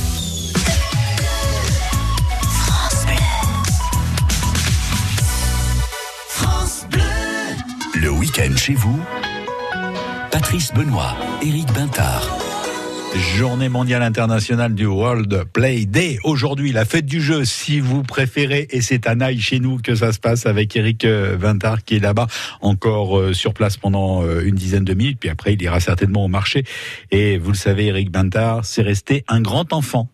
Le week-end chez vous. Patrice Benoît, Éric Bintard. Journée mondiale internationale du World Play Day. Aujourd'hui, la fête du jeu, si vous préférez, et c'est à Naï chez nous que ça se passe avec Eric euh, Vintard qui est là-bas encore euh, sur place pendant euh, une dizaine de minutes. Puis après, il ira certainement au marché. Et vous le savez, Eric Vintard, c'est resté un grand enfant.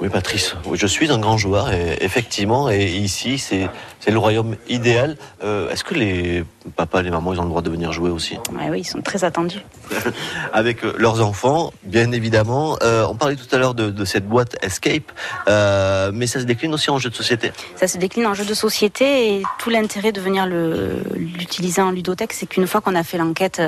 Oui, Patrice, oui, je suis un grand joueur, et, effectivement, et ici, c'est c'est le royaume idéal. Euh, Est-ce que les papas, les mamans, ils ont le droit de venir jouer aussi Ouais, oui, ils sont très attendus. Avec euh, leurs enfants, bien évidemment. Euh, on parlait tout à l'heure de, de cette boîte Escape, euh, mais ça se décline aussi en jeu de société. Ça se décline en jeu de société et tout l'intérêt de venir l'utiliser en ludothèque, c'est qu'une fois qu'on a fait l'enquête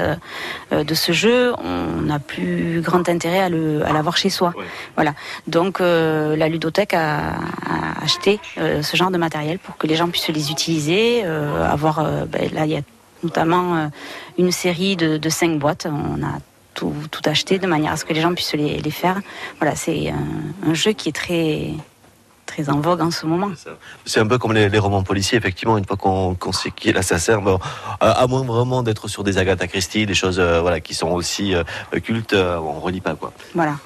de ce jeu, on n'a plus grand intérêt à l'avoir chez soi. Voilà. Donc la ludothèque a, a acheté ce genre de matériel pour que les gens puissent les utiliser, euh, avoir. euh, ben, là, il y a notamment euh, une série de, de cinq boîtes. On a tout, tout acheté de manière à ce que les gens puissent les, les faire. Voilà, c'est un, un jeu qui est très très en vogue en ce moment. C'est un peu comme les, les romans policiers, effectivement, une fois qu'on qu'on sait qui est l'assassin, bon, à, à moins vraiment d'être sur des Agatha Christie, des choses euh, voilà, qui sont aussi euh, cultes, on relit pas. quoi. Voilà.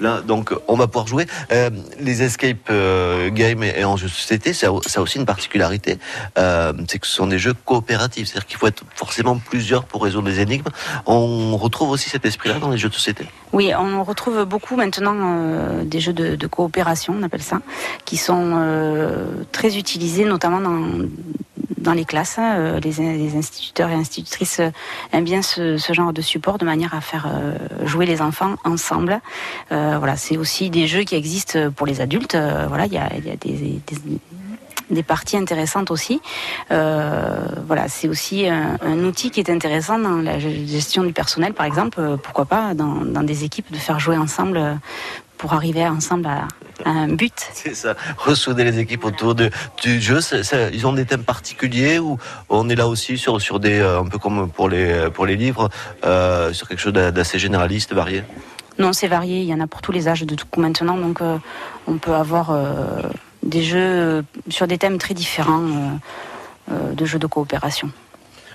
Donc, on va pouvoir jouer. Euh, les escape euh, games et, en jeu de société, ça, a- aussi une particularité, euh, c'est que ce sont des jeux coopératifs, c'est-à-dire qu'il faut être forcément plusieurs pour résoudre les énigmes. On retrouve aussi cet esprit-là dans les jeux de société. Oui, on retrouve beaucoup maintenant euh, des jeux de, coopération, on appelle ça, qui sont très utilisés, notamment dans, dans les classes. hein. Les, instituteurs et institutrices aiment bien ce, genre de support de manière à faire jouer les enfants ensemble. Voilà, c'est aussi des jeux qui existent pour les adultes. Euh, voilà, il y a, des, parties intéressantes aussi. Euh, voilà, c'est aussi un, outil qui est intéressant dans la gestion du personnel, par exemple. Euh, pourquoi pas dans, des équipes de faire jouer ensemble euh, pour arriver ensemble à, un but. C'est ça, ressouder les équipes autour de, du jeu. ils ont des thèmes particuliers ou on est là aussi sur, sur des, euh, un peu comme pour les, pour les livres, euh, sur quelque chose d'a- d'assez généraliste, varié? Non, c'est varié. Il y en a pour tous les âges de tout maintenant, donc euh, on peut avoir euh, des jeux euh, sur des thèmes très différents de jeux de coopération.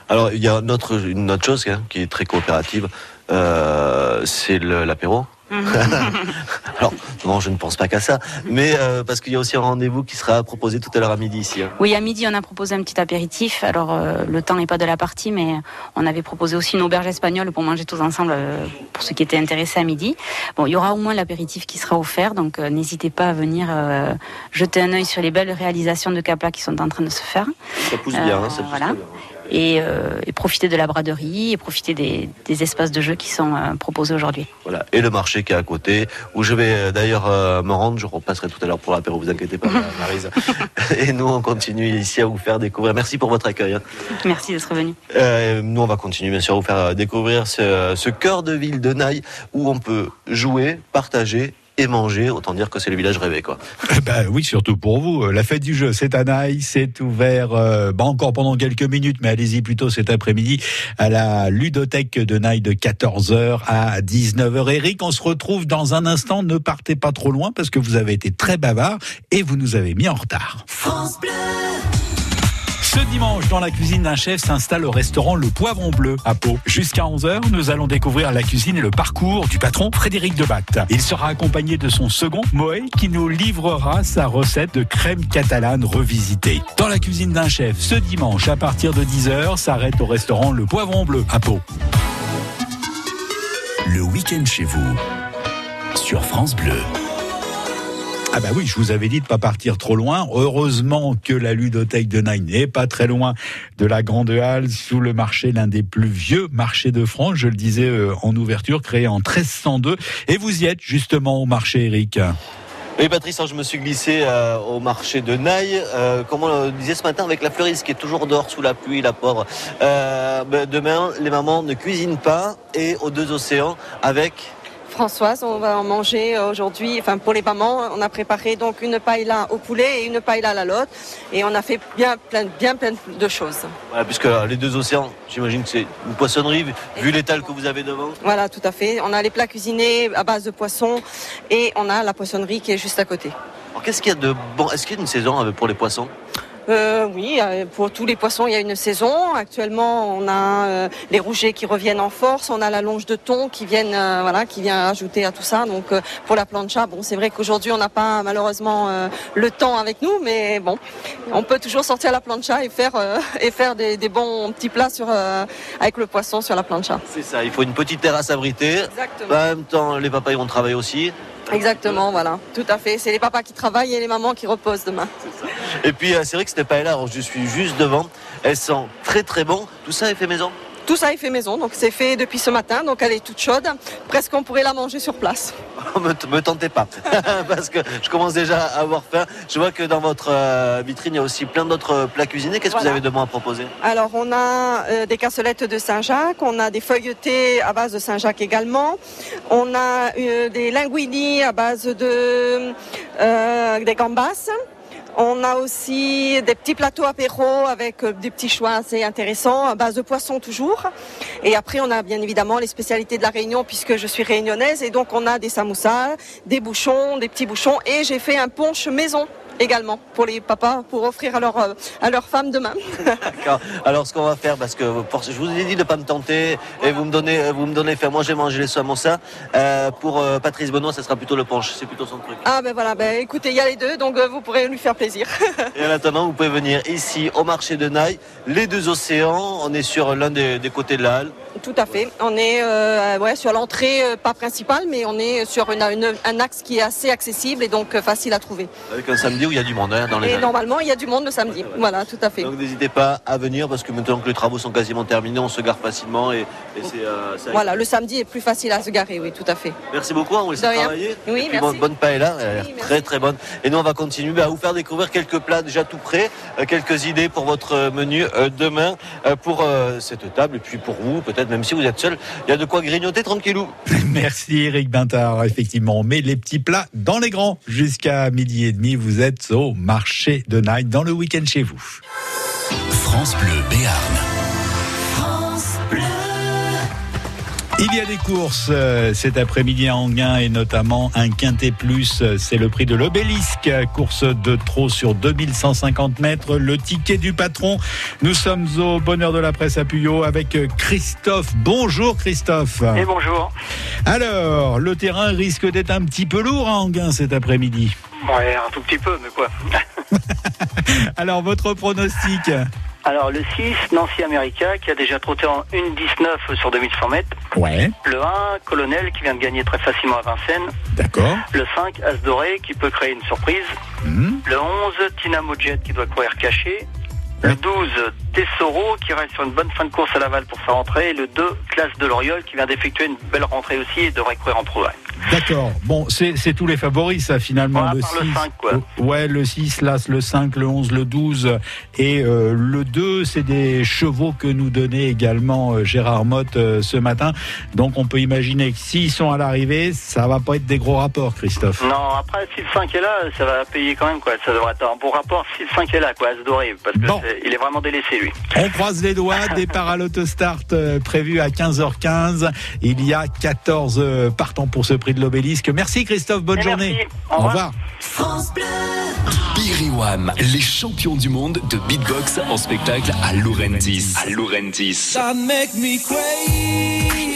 Alors, il y a une autre, chose hein, qui est très coopérative, c'est l'apéro. Alors, non, je ne pense pas qu'à ça, mais euh, parce qu'il y a aussi un rendez-vous qui sera proposé tout à l'heure à midi ici. hein. Oui, à midi, on a proposé un petit apéritif. Alors, euh, le temps n'est pas de la partie, mais on avait proposé aussi une auberge espagnole pour manger tous ensemble, euh, pour ceux qui étaient intéressés à midi. Bon, il y aura au moins l'apéritif qui sera offert, donc n'hésitez pas à venir jeter un œil sur les belles réalisations de Capla qui sont en train de se faire. Ça pousse bien, hein, ça pousse voilà. bien. Et, euh, et profiter de la braderie et profiter des, des espaces de jeu qui sont euh, proposés aujourd'hui. Voilà. Et le marché qui est à côté, où je vais euh, d'ailleurs me rendre, je repasserai tout à l'heure pour l'apéro, vous inquiétez pas, Marise. Et nous, on continue ici à vous faire découvrir. Merci pour votre accueil. hein. Merci d'être venu. Nous, on va continuer bien sûr à vous faire découvrir ce, ce cœur de ville de Naï où on peut jouer, partager et manger. Autant dire que c'est le village rêvé, quoi. Ben oui, surtout pour vous. La fête du jeu, c'est à Naï, c'est ouvert euh, bah encore pendant quelques minutes, mais allez-y plutôt cet après-midi à la ludothèque de Naï de 14h à 19h. Eric, on se retrouve dans un instant. Ne partez pas trop loin parce que vous avez été très bavard et vous nous avez mis en retard. France Bleu. Ce dimanche, dans la cuisine d'un chef, s'installe au restaurant Le Poivron Bleu à Pau. Jusqu'à 11h, nous allons découvrir la cuisine et le parcours du patron Frédéric Debatte. Il sera accompagné de son second, Moé, qui nous livrera sa recette de crème catalane revisitée. Dans la cuisine d'un chef, ce dimanche, à partir de 10h, s'arrête au restaurant Le Poivron Bleu à Pau. Le week-end chez vous. Sur France Bleu. Ah bah oui, je vous avais dit de pas partir trop loin. Heureusement que la ludothèque de Naï n'est pas très loin de la Grande Halle, sous le marché, l'un des plus vieux marchés de France. Je le disais euh, en ouverture, créé en 1302. Et vous y êtes justement au marché, Eric. Oui, Patrice, alors je me suis glissé euh, au marché de Naï. Euh, comme on le disait ce matin, avec la fleuriste qui est toujours dehors sous la pluie, la pauvre. Ben, demain, les mamans ne cuisinent pas et aux deux océans avec. Françoise, on va en manger aujourd'hui. Enfin, pour les mamans, on a préparé donc une paella au poulet et une paella à la lotte. Et on a fait bien plein, bien plein de choses. Voilà, puisque euh, les deux océans, j'imagine que c'est une poissonnerie, vu- l'étal que vous avez devant. Voilà, tout à fait. On a les plats cuisinés à base de poisson et on a la poissonnerie qui est juste à côté. Alors, qu'est-ce qu'il y a de bon? Est-ce qu'il y a une saison euh, pour les poissons? Euh, oui, euh, pour tous les poissons, il y a une saison. Actuellement, on a euh, les rougets qui reviennent en force, on a la longe de thon qui viennent, euh, voilà, qui vient ajouter à tout ça. Donc, pour la plancha, bon, c'est vrai qu'aujourd'hui, on n'a pas malheureusement le temps avec nous, mais bon, on peut toujours sortir la plancha et faire et faire des, des bons petits plats sur avec le poisson sur la plancha. C'est ça, il faut une petite terrasse abritée. Exactement. En même temps, les papas iront travailler aussi. Exactement, voilà, tout à fait. C'est les papas qui travaillent et les mamans qui reposent demain. Et puis, euh, c'est vrai que c'était pas là, je suis juste devant. Elles sont très très bon. Tout ça est fait maison? Tout ça est fait maison, donc c'est fait depuis ce matin, donc elle est toute chaude. Presque on pourrait la manger sur place. me, me tentez pas, parce que je commence déjà à avoir faim. Je vois que dans votre euh, vitrine, il y a aussi plein d'autres plats cuisinés. Qu'est-ce que vous avez de bon à proposer? Alors on a euh, des cassolettes de Saint-Jacques, on a des feuilletés à base de Saint-Jacques également, on a euh, des linguini à base de euh, des gambas. On a aussi des petits plateaux apéro avec euh, des petits choix assez intéressants à base de poisson toujours. Et après, on a bien évidemment les spécialités de la Réunion puisque je suis réunionnaise. Et donc on a des samoussas, des bouchons, des petits bouchons. Et j'ai fait un punch maison également pour les papas pour offrir à leur euh, à leur femme demain. D'accord. Alors, ce qu'on va faire, parce que pour- je vous ai dit de pas me tenter, et vous me donnez, vous me donnez faim. Moi, j'ai mangé les samoussas. Euh, pour euh, Patrice Benoît, ça sera plutôt le punch. C'est plutôt son truc. Ah ben voilà, ben écoutez, il y a les deux, donc euh, vous pourrez lui faire plaisir. Et en attendant, vous pouvez venir ici au marché de Naï, les deux océans. On est sur l'un des, des côtés de la halle. Tout à fait. On est euh, ouais, sur l'entrée, euh, pas principale, mais on est sur une- une- un axe qui est assez accessible et donc euh, facile à trouver. Avec un samedi où il y a du monde hein, dans les Et normalement, il y a du monde le samedi. Voilà, tout à fait. Donc n'hésitez pas à venir parce que maintenant que les travaux sont quasiment terminés, on se gare facilement et, et c'est euh, ça- Voilà, le samedi est plus facile à se garer, oui, tout à fait. Merci beaucoup, on vous laisse De travailler. Oui, et puis, merci. bonne, bonne paella, elle a l'air très très bonne. Et nous on va continuer bah, à vous faire découvrir quelques plats déjà tout prêts, euh, quelques idées pour votre euh, menu demain, pour cette table et puis pour vous, peut-être même si vous êtes seul, il y a de quoi grignoter tranquillou. Merci Eric Bintard, effectivement. On met les petits plats dans les grands. Jusqu'à midi et demi, vous êtes au marché de Night dans le week-end chez vous. France Bleu Béarn. France Bleu. Il y a des courses euh, cet après-midi à Anguin et notamment un quintet plus. euh, C'est le prix de l'obélisque. Course de trot sur 2150 mètres. Le ticket du patron. Nous sommes au bonheur de la presse à Puyot avec euh, Christophe. Bonjour Christophe. Et bonjour. Alors, le terrain risque d'être un petit peu lourd à Anguin cet après-midi. Ouais, un tout petit peu, mais quoi. Alors, votre pronostic Alors, le 6, Nancy America, qui a déjà trotté en 1,19 sur 2100 mètres. Ouais. Le 1, Colonel, qui vient de gagner très facilement à Vincennes. D'accord. Le 5, As Doré, qui peut créer une surprise. Hmm. Le 11, Tina Mojet, qui doit courir caché. Le 12, Tessoro, qui reste sur une bonne fin de course à Laval pour sa rentrée. Et le 2, Classe de l'Oriole, qui vient d'effectuer une belle rentrée aussi et devrait courir en progrès. D'accord. Bon, c'est tous les favoris, ça, finalement. À le part 6. le 5, quoi. Ouais, le 6, l'As, le 5, le 11, le 12. Et euh, le 2, c'est des chevaux que nous donnait également euh, Gérard Motte euh, ce matin. Donc, on peut imaginer que s'ils sont à l'arrivée, ça va pas être des gros rapports, Christophe. Non, après, si le 5 est là, ça va payer quand même, quoi. Ça devrait être un bon rapport si le 5 est là, quoi, As Doré, parce que c'est- il est vraiment délaissé, On croise les doigts, départ à l'autostart euh, prévu à 15h15. Il y a 14 euh, partants pour ce prix de l'obélisque. Merci Christophe, bonne journée. Au revoir. France Bleu. Biriwam, les champions du monde de beatbox en spectacle à Laurentis. À Laurentis.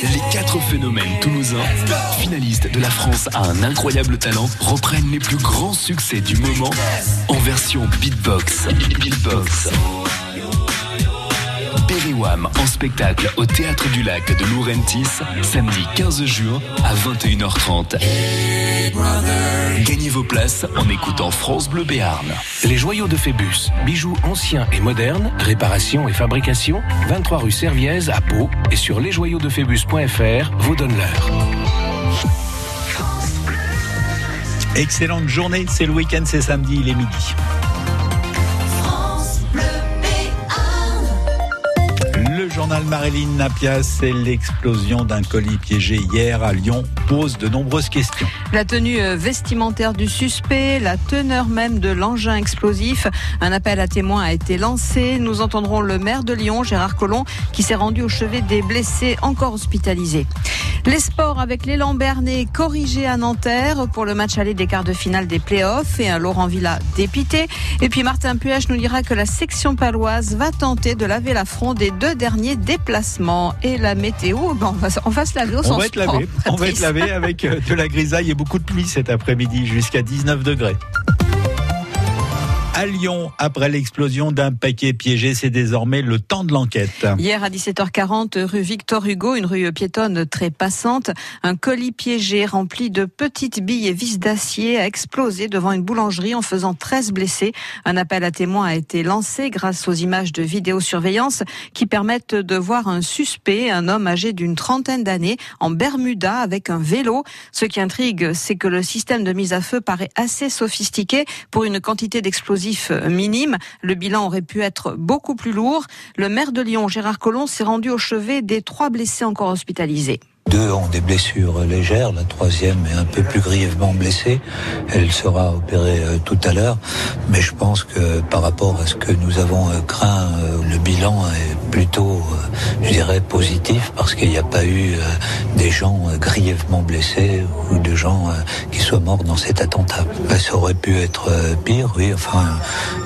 Les quatre phénomènes toulousains, finalistes de la France à un incroyable talent, reprennent les plus grands succès du moment en version beatbox. Beatbox. Biriwam en spectacle au Théâtre du Lac de Laurentis, samedi 15 juin à 21h30. Gagnez vos places en écoutant France Bleu Béarn. Les joyaux de Phébus, bijoux anciens et modernes, réparation et fabrication, 23 rue Serviez à Pau et sur lesjoyauxdephébus.fr, vos donne l'heure. Excellente journée, c'est le week-end, c'est samedi, il est midi. Journal Marilyn Napias, c'est l'explosion d'un colis piégé hier à Lyon, pose de nombreuses questions. La tenue euh, vestimentaire du suspect, la teneur même de l'engin explosif. Un appel à témoins a été lancé. Nous entendrons le maire de Lyon, Gérard Collomb, qui s'est rendu au chevet des blessés encore hospitalisés. Les sports avec l'élan Bernet corrigé à Nanterre pour le match aller des quarts de finale des playoffs et un Laurent Villa dépité. Et puis Martin Puech nous dira que la section paloise va tenter de laver l'affront des deux derniers déplacements. Et la météo, ben, on, va, on va se laver au On sens va être lavé, on va être lavé avec euh, de la grisaille et beaucoup de pluie cet après-midi, jusqu'à 19 degrés. À Lyon, après l'explosion d'un paquet piégé, c'est désormais le temps de l'enquête. Hier à 17h40, rue Victor Hugo, une rue piétonne très passante, un colis piégé rempli de petites billes et vis d'acier a explosé devant une boulangerie en faisant 13 blessés. Un appel à témoins a été lancé grâce aux images de vidéosurveillance qui permettent de voir un suspect, un homme âgé d'une trentaine d'années, en Bermuda avec un vélo. Ce qui intrigue, c'est que le système de mise à feu paraît assez sophistiqué pour une quantité d'explosifs minime. Le bilan aurait pu être beaucoup plus lourd. Le maire de Lyon, Gérard Collomb, s'est rendu au chevet des trois blessés encore hospitalisés. Deux ont des blessures légères, la troisième est un peu plus grièvement blessée. Elle sera opérée euh, tout à l'heure, mais je pense que par rapport à ce que nous avons euh, craint, euh, le bilan est plutôt, je dirais, positif parce qu'il n'y a pas eu des gens grièvement blessés ou de gens qui soient morts dans cet attentat. Ben, ça aurait pu être pire, oui. Enfin,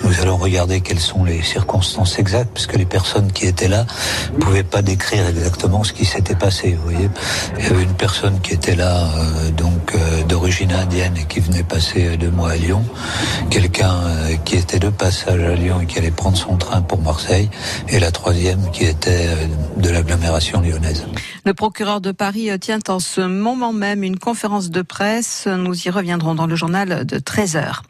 nous allons regarder quelles sont les circonstances exactes, parce que les personnes qui étaient là ne pouvaient pas décrire exactement ce qui s'était passé. Vous voyez, il y avait une personne qui était là, euh, donc euh, d'origine indienne et qui venait passer euh, deux mois à Lyon, quelqu'un qui était de passage à Lyon et qui allait prendre son train pour Marseille, et la troisième qui était de l'agglomération lyonnaise. Le procureur de Paris euh, tient en ce moment même une conférence de presse. Nous y reviendrons dans le journal de 13h.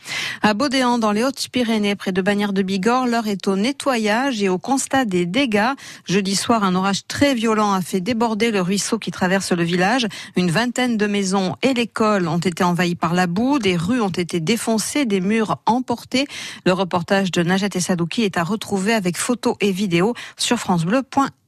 À Baudéan, dans les Hautes-Pyrénées, près de Bagnères de Bigorre, l'heure est au nettoyage et au constat des dégâts. Jeudi soir, un orage très violent a fait déborder le ruisseau qui traverse le village. Une vingtaine de maisons et l'école ont été envahies par la boue. Des rues ont été défoncées, des murs emportés. Le reportage de Najat Sadouki est à retrouver avec photos et vidéos sur francebleu.fr.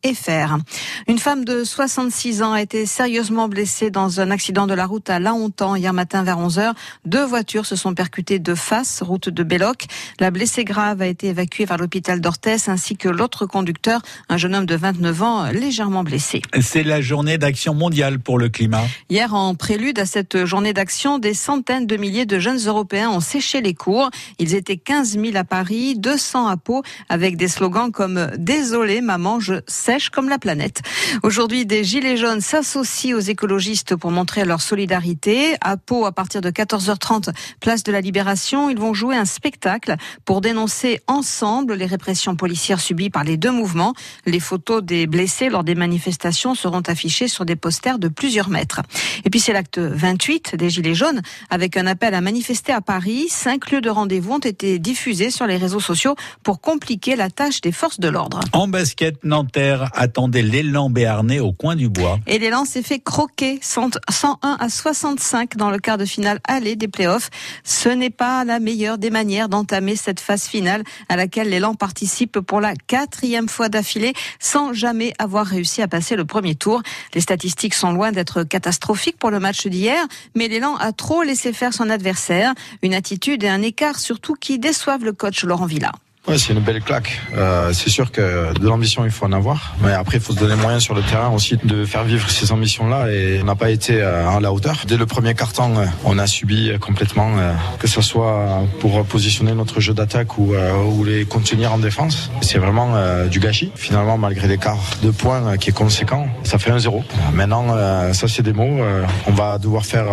Une femme de 66 ans a été sérieusement blessée dans un accident de la route à La Hontan hier matin vers 11h. Deux voitures se sont percutées de face, route de Belloc. La blessée grave a été évacuée vers l'hôpital d'Orthès ainsi que l'autre conducteur, un jeune homme de 29 ans, légèrement blessé. C'est la journée d'action mondiale pour le climat. Hier, en prélude à cette journée d'action, des centaines de milliers de jeunes Européens ont séché les cours. Ils étaient 15 000 à Paris, 200 à Pau, avec des slogans comme « Désolé, maman, je comme la planète ». Aujourd'hui, des gilets jaunes s'associent aux écologistes pour montrer leur solidarité. À Pau, à partir de 14h30, place de la Libération, ils vont jouer un spectacle pour dénoncer ensemble les répressions policières subies par les deux mouvements. Les photos des blessés lors des manifestations seront affichées sur des posters de plusieurs mètres. Et puis c'est l'acte 28 des Gilets jaunes avec un appel à manifester à Paris. Cinq lieux de rendez-vous ont été diffusés sur les réseaux sociaux pour compliquer la tâche des forces de l'ordre. En basket, Nanterre attendait l'élan béarnais au coin du bois. Et l'élan s'est fait croquer 100 101 à 65 dans le quart de finale aller des playoffs. Ce n'est pas la meilleure des manières d'entamer cette phase finale à laquelle l'élan participe pour la quatrième fois d'affilée sans jamais avoir réussi à passer le premier tour. Les statistiques sont loin d'être catastrophiques pour le match d'hier, mais l'élan a trop laissé faire son adversaire. Une attitude et un écart surtout qui déçoivent le coach Laurent Villa. Ouais, c'est une belle claque. Euh, c'est sûr que de l'ambition, il faut en avoir. Mais après, il faut se donner moyen sur le terrain aussi de faire vivre ces ambitions-là. Et on n'a pas été euh, à la hauteur. Dès le premier carton, euh, on a subi euh, complètement, que ce soit pour positionner notre jeu d'attaque ou, ou les contenir en défense. C'est vraiment du gâchis. Finalement, malgré l'écart de points qui est conséquent, ça fait un zéro. Maintenant, ça c'est des mots. On va devoir faire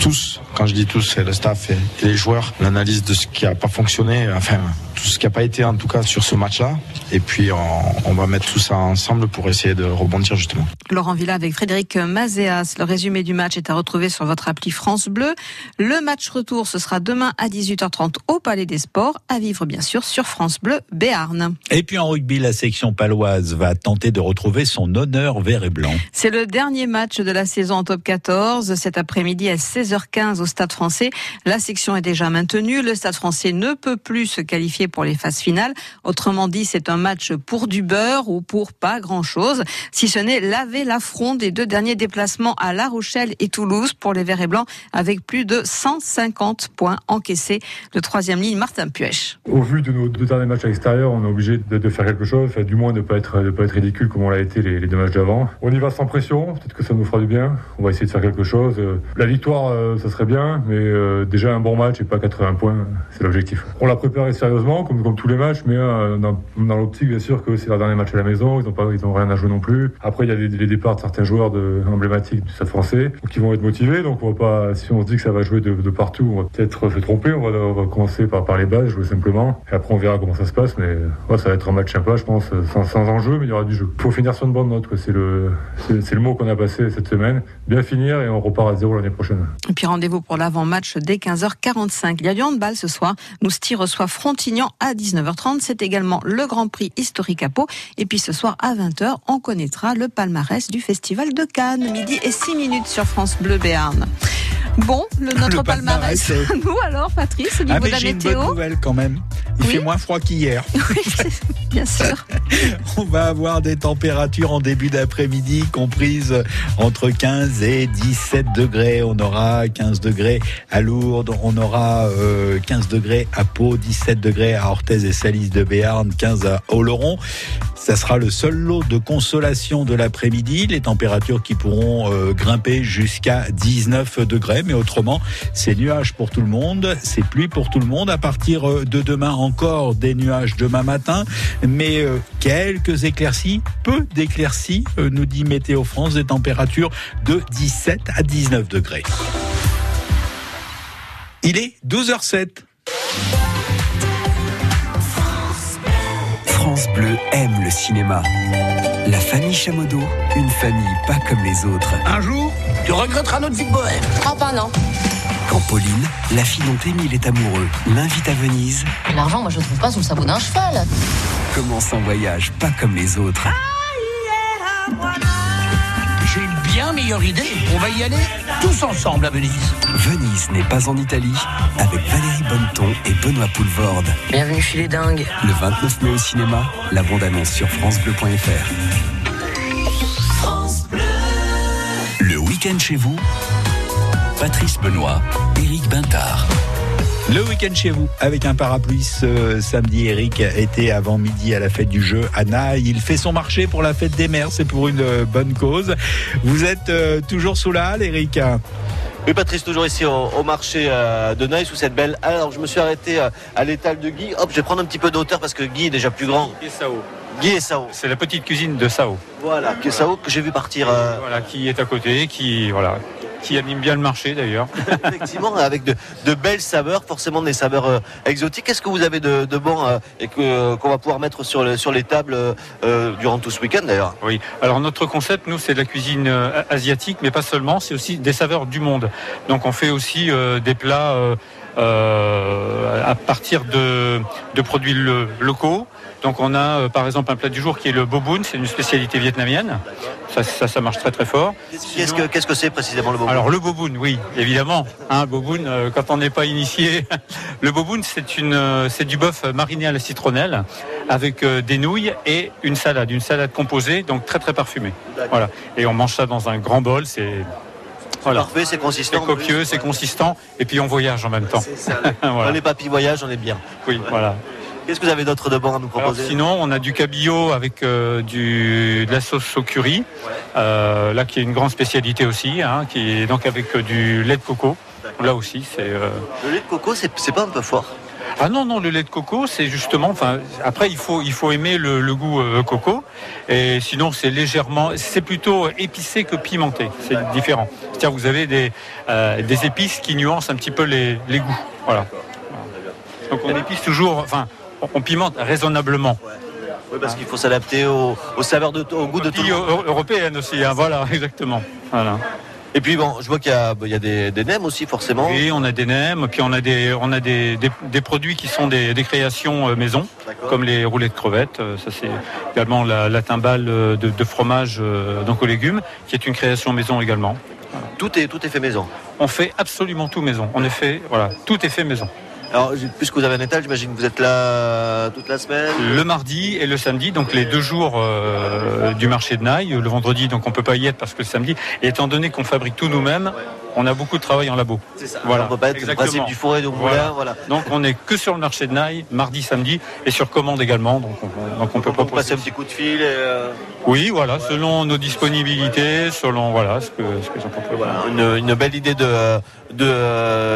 tous, quand je dis tous, c'est le staff et les joueurs, l'analyse de ce qui n'a pas fonctionné. Enfin, tout ce qui n'a pas été en tout cas sur ce match-là. Et puis on, on va mettre tout ça ensemble pour essayer de rebondir justement. Laurent Villa avec Frédéric Mazéas. Le résumé du match est à retrouver sur votre appli France Bleu. Le match retour, ce sera demain à 18h30 au Palais des Sports, à vivre bien sûr sur France Bleu Béarn. Et puis en rugby, la section paloise va tenter de retrouver son honneur vert et blanc. C'est le dernier match de la saison en top 14. Cet après-midi à 16h15 au Stade français. La section est déjà maintenue. Le Stade français ne peut plus se qualifier pour les phases finales. Autrement dit, c'est un match pour du beurre ou pour pas grand-chose. Si ce n'est laver l'affront des deux derniers déplacements à La Rochelle et Toulouse pour les Verts et Blancs avec plus de 150 points encaissés. Le troisième ligne, Martin Puech. Au vu de nos deux derniers matchs à l'extérieur, on est obligé de, faire quelque chose, du moins de ne pas être, pas être ridicule comme on l'a été les, les deux matchs d'avant. On y va sans pression, peut-être que ça nous fera du bien. On va essayer de faire quelque chose. Euh, La victoire, euh, ça serait bien, mais euh, déjà un bon match et pas 80 points, c'est l'objectif. On l'a préparé sérieusement, comme, tous les matchs, mais euh, dans, l'optique, bien sûr, que c'est leur dernier match à la maison, ils n'ont rien à jouer non plus. Après, il y a les, départs de certains joueurs emblématiques du Stade français, ils vont être motivés. Donc on va pas, si on se dit que ça va jouer de, partout, on va peut-être se tromper. On va, on commencer par, les bases, jouer simplement, et après on verra comment ça se passe. Mais ça va être un match sympa, je pense, sans, enjeu, mais il y aura du jeu. Faut finir sur une bonne note. C'est le, c'est le mot qu'on a passé cette semaine. Bien finir et on repart à zéro l'année prochaine. Et puis rendez-vous pour l'avant-match dès 15h45. Il y a du handball ce soir. Mousti reçoit Frontignan à 19h30. C'est également le Grand Prix historique à Pau. Et puis ce soir à 20h, on connaîtra le palmarès du Festival de Cannes. Midi et 6 minutes sur France Bleu Béarn. Bon, le, notre Le palmarès. palmarès, euh. Nous alors, Patrice, au niveau Ah, de la j'ai une bonne météo nouvelle quand même. Il fait moins froid qu'hier. Bien sûr. On va avoir des températures en début d'après-midi comprises entre 15 et 17 degrés. On aura 15 degrés à Lourdes, on aura euh, 15 degrés à Pau, 17 degrés à Orthez et Salis de Béarn, 15 à Oloron. Ça sera le seul lot de consolation de l'après-midi. Les températures qui pourront euh, grimper jusqu'à 19 degrés. Mais autrement, c'est nuages pour tout le monde, c'est pluie pour tout le monde. À partir euh, de demain, encore des nuages demain matin. Mais euh, quelques éclaircies, peu d'éclaircies, nous dit Météo France, des températures de 17 à 19 degrés. Il est 12h07. France Bleu aime le cinéma. La famille Chamodo, une famille pas comme les autres. Un jour, tu regretteras notre vie de bohème. Oh, ben non. Quand Pauline, la fille dont Émile est amoureux, l'invite à Venise, L'argent, moi, je le trouve pas sous le sabot d'un cheval. commence un voyage pas comme les autres. J'ai une bien meilleure idée. On va y aller tous ensemble à Venise. Venise n'est pas en Italie, avec Valérie Bonneton et Benoît Poulvorde. Bienvenue chez les dingues. Le 29 mai au cinéma, la bande-annonce sur francebleu.fr. Le week-end chez vous, Patrice Benoît, Éric Bintard. Le week-end chez vous, avec un parapluie ce samedi, Eric était avant midi à la fête du jeu à Naï. Il fait son marché pour la fête des mères, c'est pour une euh, bonne cause. Vous êtes euh, toujours sous la halle, Eric? Oui, Patrice, toujours ici au, au marché euh, de Naï, sous cette belle halle. Alors, je me suis arrêté euh, à l'étal de Guy. Hop, je vais prendre un petit peu d'auteur parce que Guy est déjà plus grand. Et. Guy et Sao. C'est la petite cuisine de Sao. Voilà, que Sao, que j'ai vu partir. euh, Voilà, qui est à côté, qui voilà, qui anime bien le marché d'ailleurs. effectivement, avec de, de belles saveurs, forcément des saveurs euh, exotiques. Qu'est-ce que vous avez de, de bon euh, et que qu'on va pouvoir mettre sur, le- sur les tables durant tout ce week-end d'ailleurs? Oui. Alors notre concept, nous, c'est de la cuisine asiatique, mais pas seulement. C'est aussi des saveurs du monde. Donc on fait aussi des plats à partir de, de produits lo- locaux. Donc on a euh, par exemple un plat du jour qui est le boboon, c'est une spécialité vietnamienne. Ça, ça, ça marche très très fort. Qu'est-ce que c'est précisément le bobo Alors le boboon, oui, évidemment. Hein, boboon, euh, quand on n'est pas initié, le boboon c'est une, euh, c'est du bœuf mariné à la citronnelle avec euh, des nouilles et une salade, une salade composée, donc très très parfumée. Voilà. Et on mange ça dans un grand bol, c'est voilà. Parfait, c'est consistant. C'est copieux, c'est consistant, et puis on voyage en même temps. Voilà. On est papy voyage, on est bien. Oui, voilà. Qu'est-ce que vous avez d'autre de bon à nous Alors, proposer sinon, on a du cabillaud avec euh, du, de la sauce au curry, euh, là qui est une grande spécialité aussi, hein, qui est donc avec euh, du lait de coco. Là aussi, c'est. euh, Le lait de coco, c'est c'est pas un peu fort Ah non, non, le lait de coco, c'est justement. Enfin, après, il faut, il faut aimer le, le goût euh, coco. Et sinon, c'est légèrement. C'est plutôt épicé que pimenté. C'est différent. C'est-à-dire, vous avez des, euh, des épices qui nuancent un petit peu les, les goûts. Voilà. Donc, on épice toujours. Enfin, on- on pimente raisonnablement. Oui, parce qu'il faut s'adapter au, au saveur de, au goût de tout le monde. eu- européenne aussi, hein, voilà, exactement. Voilà. Et puis bon, je vois qu'il y a, il y a des, des nems aussi forcément. Oui, on a des nems, puis on a des, on a des, des, des produits qui sont des, créations euh, maison, comme les roulets de crevettes. euh, Ça c'est également la, la timbale euh, de, de fromage euh, donc aux légumes, qui est une création maison également. Tout est, tout est fait maison. On fait absolument tout maison. En effet, voilà, tout est fait maison. Alors, puisque vous avez un étal, j'imagine que vous êtes là toute la semaine. Le mardi et le samedi, donc les deux jours euh, du marché de Naï. Le vendredi, donc on peut pas y être parce que le samedi, et étant donné qu'on fabrique tout nous-mêmes, on a beaucoup de travail en labo. C'est ça. Voilà. On peut pas être le principe du four et du moulin, voilà. Donc on est que sur le marché de Naï, mardi, samedi, et sur commande également. Donc on, donc on peut On peut proposer. passer un petit coup de fil. Et, euh, Oui, voilà, selon nos disponibilités, selon voilà ce que ce que j'en voilà, une, une belle idée de, de,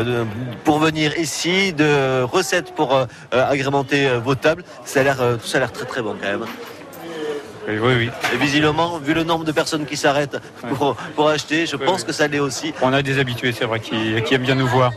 de- pour venir ici, de recettes pour euh, agrémenter euh, vos tables. Ça a l'air, tout ça a l'air très très bon quand même. Oui, oui, oui. Et visiblement, vu le nombre de personnes qui s'arrêtent pour, pour acheter, je pense que ça l'est aussi. On a des habitués, c'est vrai, qui, qui aiment bien nous voir.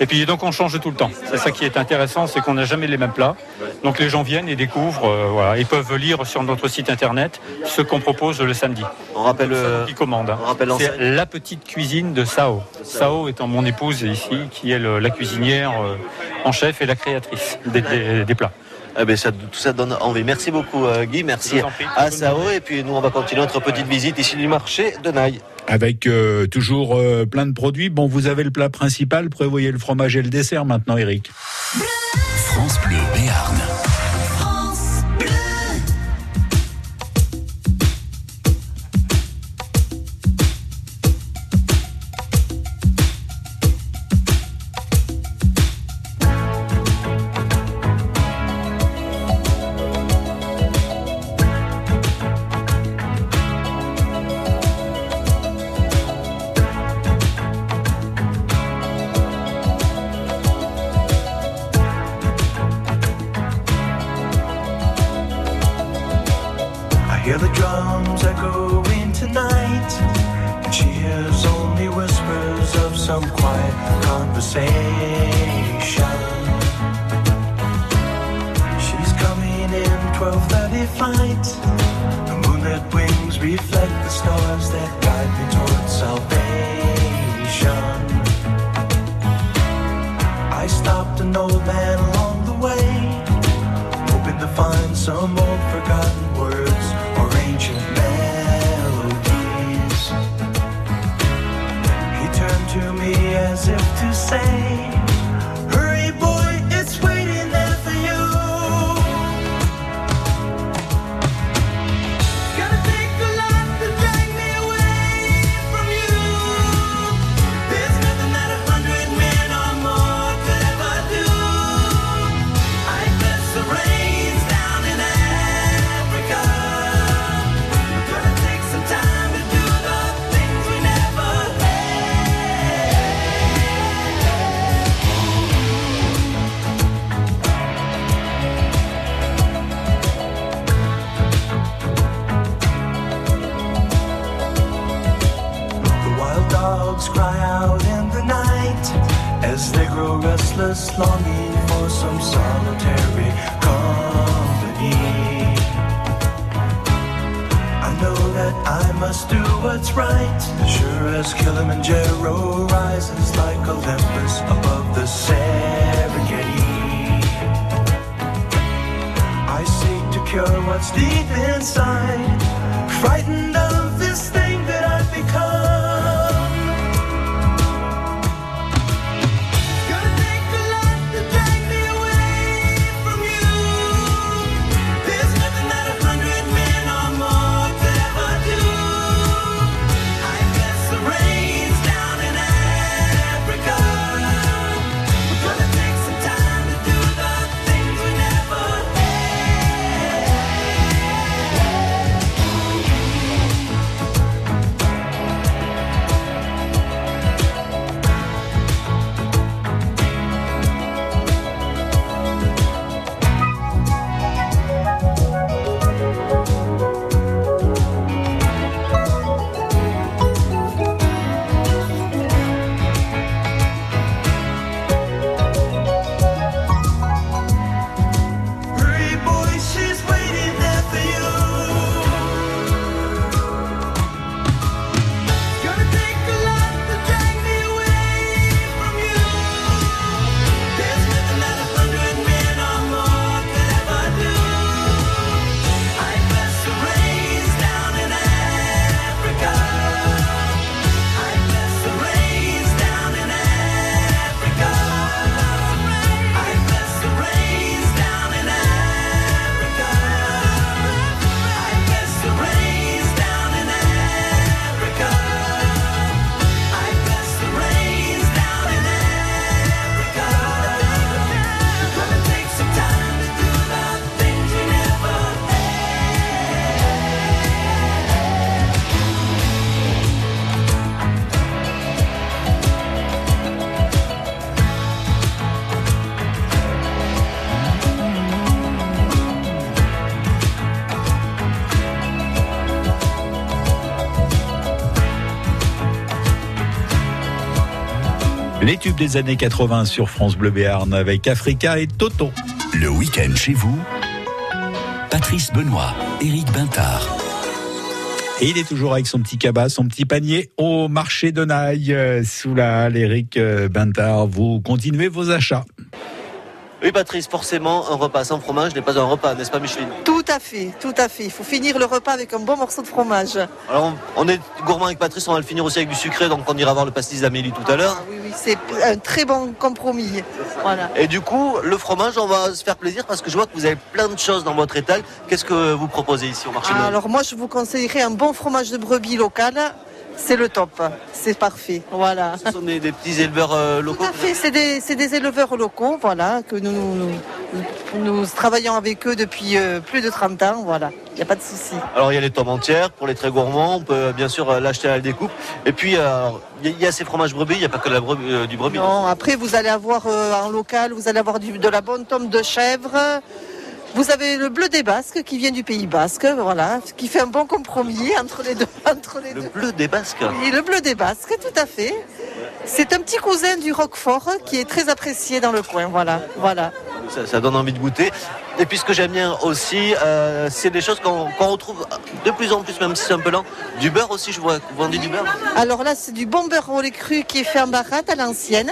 Et puis donc on change tout le temps. C'est ça qui est intéressant, c'est qu'on n'a jamais les mêmes plats. Donc les gens viennent et découvrent, euh, voilà, ils peuvent lire sur notre site internet ce qu'on propose le samedi. On rappelle, euh, donc, ils commandent. hein. on rappelle C'est la petite cuisine de Sao. Sao étant mon épouse ici, qui est le- la cuisinière euh, en chef et la créatrice des, des- des plats. Eh ben, ça, tout ça donne envie. Merci beaucoup euh, Guy, merci à Sao. Et puis nous, on va continuer notre petite visite ici du marché de Naï. Avec euh, toujours euh, plein de produits. Bon, vous avez le plat principal, prévoyez le fromage et le dessert maintenant, Eric. France Bleu reflect the stars that guide me towards salvation. I stopped an old man along the way hoping to find some old forgotten words or ancient melodies. He turned to me as if to say, des années 80 sur France Bleu Béarn avec Africa et Toto. Le week-end chez vous, Patrice Benoît, Éric Bintard. Et il est toujours avec son petit cabas, son petit panier au marché de Naï, euh, sous la halle. Éric euh, Bintard, vous continuez vos achats. Oui, Patrice, forcément, un repas sans fromage n'est pas un repas, n'est-ce pas, Micheline? Tout à fait, tout à fait. Il faut finir le repas avec un bon morceau de fromage. Alors, on, est gourmand avec Patrice, on va le finir aussi avec du sucré, donc on ira voir le pastis d'Amélie tout à l'heure. Oui, oui, c'est un très bon compromis. Voilà. Et du coup, le fromage, on va se faire plaisir parce que je vois que vous avez plein de choses dans votre étal. Qu'est-ce que vous proposez ici au marché Alors moi, je vous conseillerais un bon fromage de brebis local. C'est le top. C'est parfait. Voilà. Ce sont des, des petits éleveurs euh, locaux Tout à fait, c'est des, c'est des éleveurs locaux, voilà, que nous, nous, nous travaillons avec eux depuis euh, plus de 30 ans, voilà. Il n'y a pas de souci. Alors il y a les tomes entières pour les très gourmands, on peut euh, bien sûr euh, l'acheter à la découpe. Et puis euh, il y a- ces fromages brebis, il n'y a pas que la brebis, euh, du brebis. Non, après vous allez avoir euh, en local, vous allez avoir du- de la bonne tome de chèvre. Vous avez le bleu des Basques qui vient du Pays Basque, voilà, qui fait un bon compromis entre les deux. Entre les Le deux. bleu des Basques. Et le bleu des Basques, tout à fait. C'est un petit cousin du Roquefort qui est très apprécié dans le coin, voilà, voilà. Ça, ça donne envie de goûter. Et puis ce que j'aime bien aussi, euh, c'est des choses qu'on retrouve de plus en plus, même si c'est un peu lent. Du beurre aussi, je vois que vous vendez du beurre. Alors là, c'est du bon beurre au lait cru qui est fait en baratte à l'ancienne,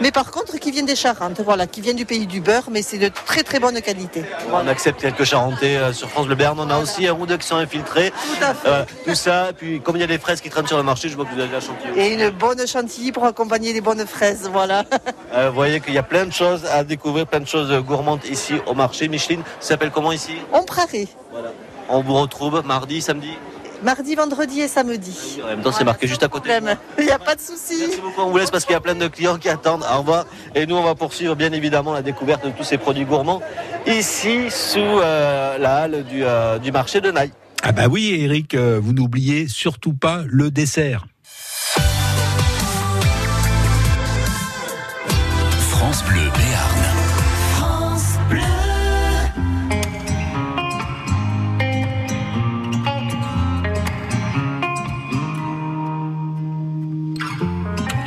mais par contre qui vient des Charentes, voilà, qui vient du pays du beurre, mais c'est de très très bonne qualité. On accepte quelques charentais euh, sur France Le Berne. On a aussi un ou deux qui sont infiltrés. Euh, tout ça. Et puis comme il y a des fraises qui traînent sur le marché, je vois que vous avez de la chantilly. Et une bonne chantilly pour accompagner les bonnes fraises, voilà. Vous voyez qu'il y a plein de choses à découvrir, plein de choses gourmandes ici au marché. Micheline, ça s'appelle comment ici On prairie, On vous retrouve mardi, samedi mardi, vendredi et samedi. En même temps, c'est marqué juste à côté. Problème. Il n'y a pas de souci. Merci beaucoup, on vous laisse parce qu'il y a plein de clients qui attendent. Au revoir. Et nous, on va poursuivre bien évidemment la découverte de tous ces produits gourmands ici sous euh, la halle du, euh, du marché de Naï. Ah bah oui, Eric, euh, vous n'oubliez surtout pas le dessert. France Bleu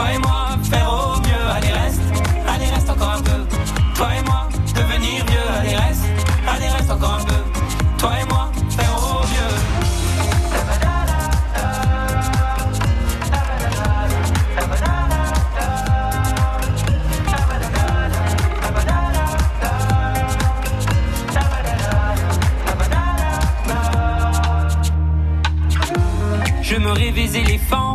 Toi et moi, faire au mieux, allez reste, allez reste encore un peu. Toi et moi, devenir vieux, allez reste, allez reste encore un peu. Toi et moi, faire au mieux. Je me rêvais éléphant,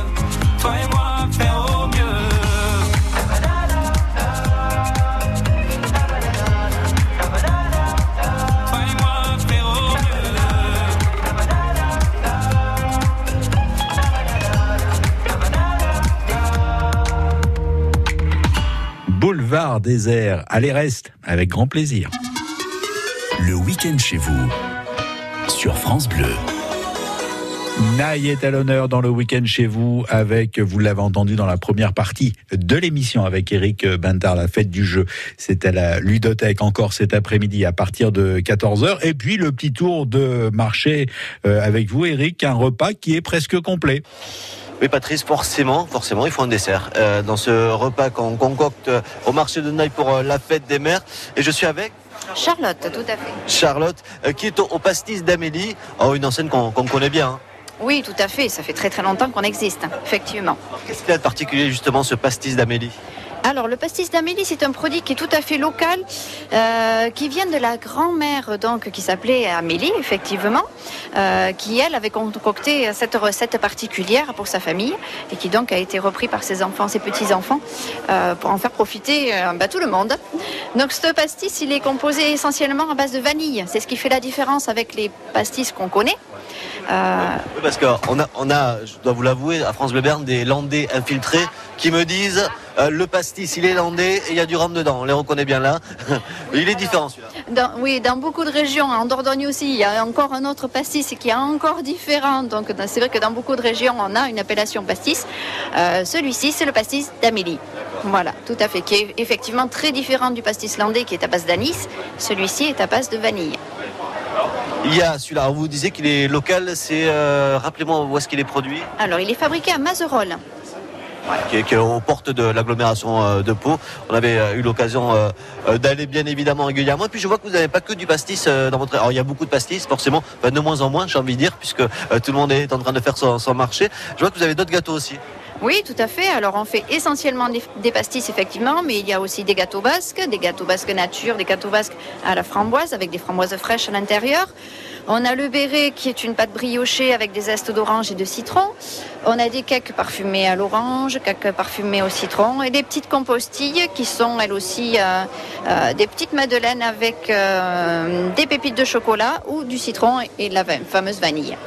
Désert. Allez, reste, avec grand plaisir. Le week-end chez vous, sur France Bleu. Naï est à l'honneur dans le week-end chez vous avec, vous l'avez entendu dans la première partie de l'émission avec Eric Bintard, la fête du jeu. C'est à la ludothèque encore cet après-midi à partir de 14h. Et puis le petit tour de marché euh, avec vous Eric, un repas qui est presque complet. Oui, Patrice, forcément, forcément, il faut un dessert euh, dans ce repas qu'on concocte au marché de Naï pour euh, la fête des mères. Et je suis avec Charlotte, tout à fait. Charlotte, euh, qui est au, au pastis d'Amélie, oh, une enseigne qu'on qu'on connaît bien. hein. Oui, tout à fait. Ça fait très très longtemps qu'on existe, effectivement. Qu'est-ce qu'il y a de particulier justement ce pastis d'Amélie? Alors, le pastis d'Amélie, c'est un produit qui est tout à fait local, euh, qui vient de la grand-mère donc qui s'appelait Amélie, effectivement, euh, qui elle avait concocté cette recette particulière pour sa famille et qui donc a été repris par ses enfants, ses petits enfants, euh, pour en faire profiter tout le monde. Donc, ce pastis, il est composé essentiellement à base de vanille. C'est ce qui fait la différence avec les pastis qu'on connaît. Euh, Oui, parce qu'on a, on a, je dois vous l'avouer, à France Bleu Berne, des Landais infiltrés qui me disent euh, le pastis, il est landais et il y a du rhum dedans. On les reconnaît bien là. il est différent celui-là. Oui, dans beaucoup de régions, en Dordogne aussi, il y a encore un autre pastis qui est encore différent. Donc c'est vrai que dans beaucoup de régions, on a une appellation pastis. Euh, Celui-ci, c'est le pastis d'Amélie. Voilà, tout à fait, qui est effectivement très différent du pastis landais qui est à base d'anis. Celui-ci est à base de vanille. Il y a celui-là. Vous disiez qu'il est local. C'est euh, rappelez-moi où est-ce qu'il est produit. Alors, il est fabriqué à Mazerolles. qui est, qui est aux portes de l'agglomération euh, de Pau. On avait euh, eu l'occasion d'aller bien évidemment régulièrement. Et puis je vois que vous n'avez pas que du pastis dans votre. Alors il y a beaucoup de pastis, forcément, de moins en moins, j'ai envie de dire, puisque tout le monde est en train de faire son marché. Je vois que vous avez d'autres gâteaux aussi. Oui, tout à fait. Alors, on fait essentiellement des, pastis, effectivement, mais il y a aussi des gâteaux basques, des gâteaux basques nature, des gâteaux basques à la framboise, avec des framboises fraîches à l'intérieur. On a le béret qui est une pâte briochée avec des zestes d'orange et de citron. On a des cakes parfumés à l'orange, cakes parfumés au citron et des petites compostilles qui sont elles aussi euh, euh, des petites madeleines avec euh, des pépites de chocolat ou du citron et de la fameuse vanille.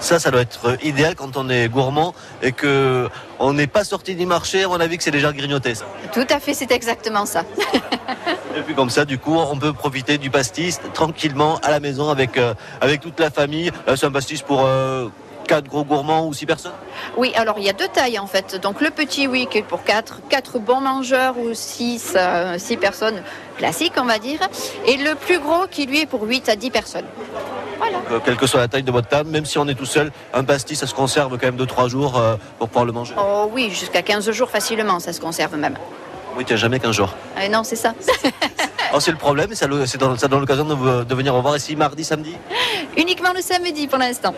Ça, ça doit être idéal quand on est gourmand et que on n'est pas sorti du marché. On a vu que c'est déjà grignoté. Ça. Tout à fait, c'est exactement ça. Et puis comme ça, du coup, on peut profiter du pastis tranquillement à la maison avec euh, avec toute la famille. Là, c'est un pastis pour euh, quatre gros gourmands ou six personnes. Oui, alors il y a deux tailles en fait. Donc le petit, oui, qui est pour quatre, quatre bons mangeurs ou six, euh, six personnes classiques, on va dire. Et le plus gros qui lui est pour 8 à 10 personnes. Voilà. Euh, quelle que soit la taille de votre table, même si on est tout seul, un pastis, ça se conserve quand même 2-3 jours euh, pour pouvoir le manger. Oh oui, jusqu'à 15 jours facilement, ça se conserve même. Oui, tiens, jamais qu'un jour. Non, c'est ça. Oh, c'est le problème, ça, donne l'occasion de, de venir revoir ici mardi, samedi. Uniquement le samedi pour l'instant.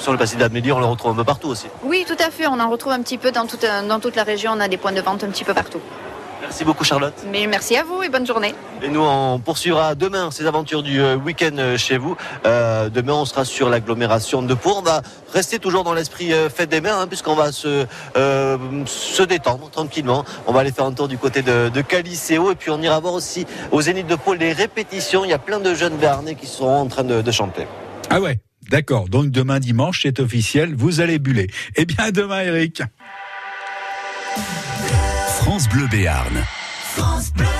Façon, le pastis d'Amélie, on le retrouve un peu partout aussi. Oui, tout à fait. On en retrouve un petit peu dans toute, dans toute la région. On a des points de vente un petit peu partout. Merci beaucoup, Charlotte. Mais merci à vous et bonne journée. Et nous, on poursuivra demain ces aventures du euh, week-end euh, chez vous. Euh, demain, on sera sur l'agglomération de Pau. On va rester toujours dans l'esprit euh, fête des mers, hein, puisqu'on va se, euh, se détendre tranquillement. On va aller faire un tour du côté de, de Caliceo. Et puis, on ira voir aussi au Zénith de Pau les répétitions. Il y a plein de jeunes Béarnais qui seront en train de, de chanter. Ah ouais, d'accord. Donc demain dimanche, c'est officiel, vous allez buller. Eh bien, à demain, Eric. France Bleu Béarn. France Bleu.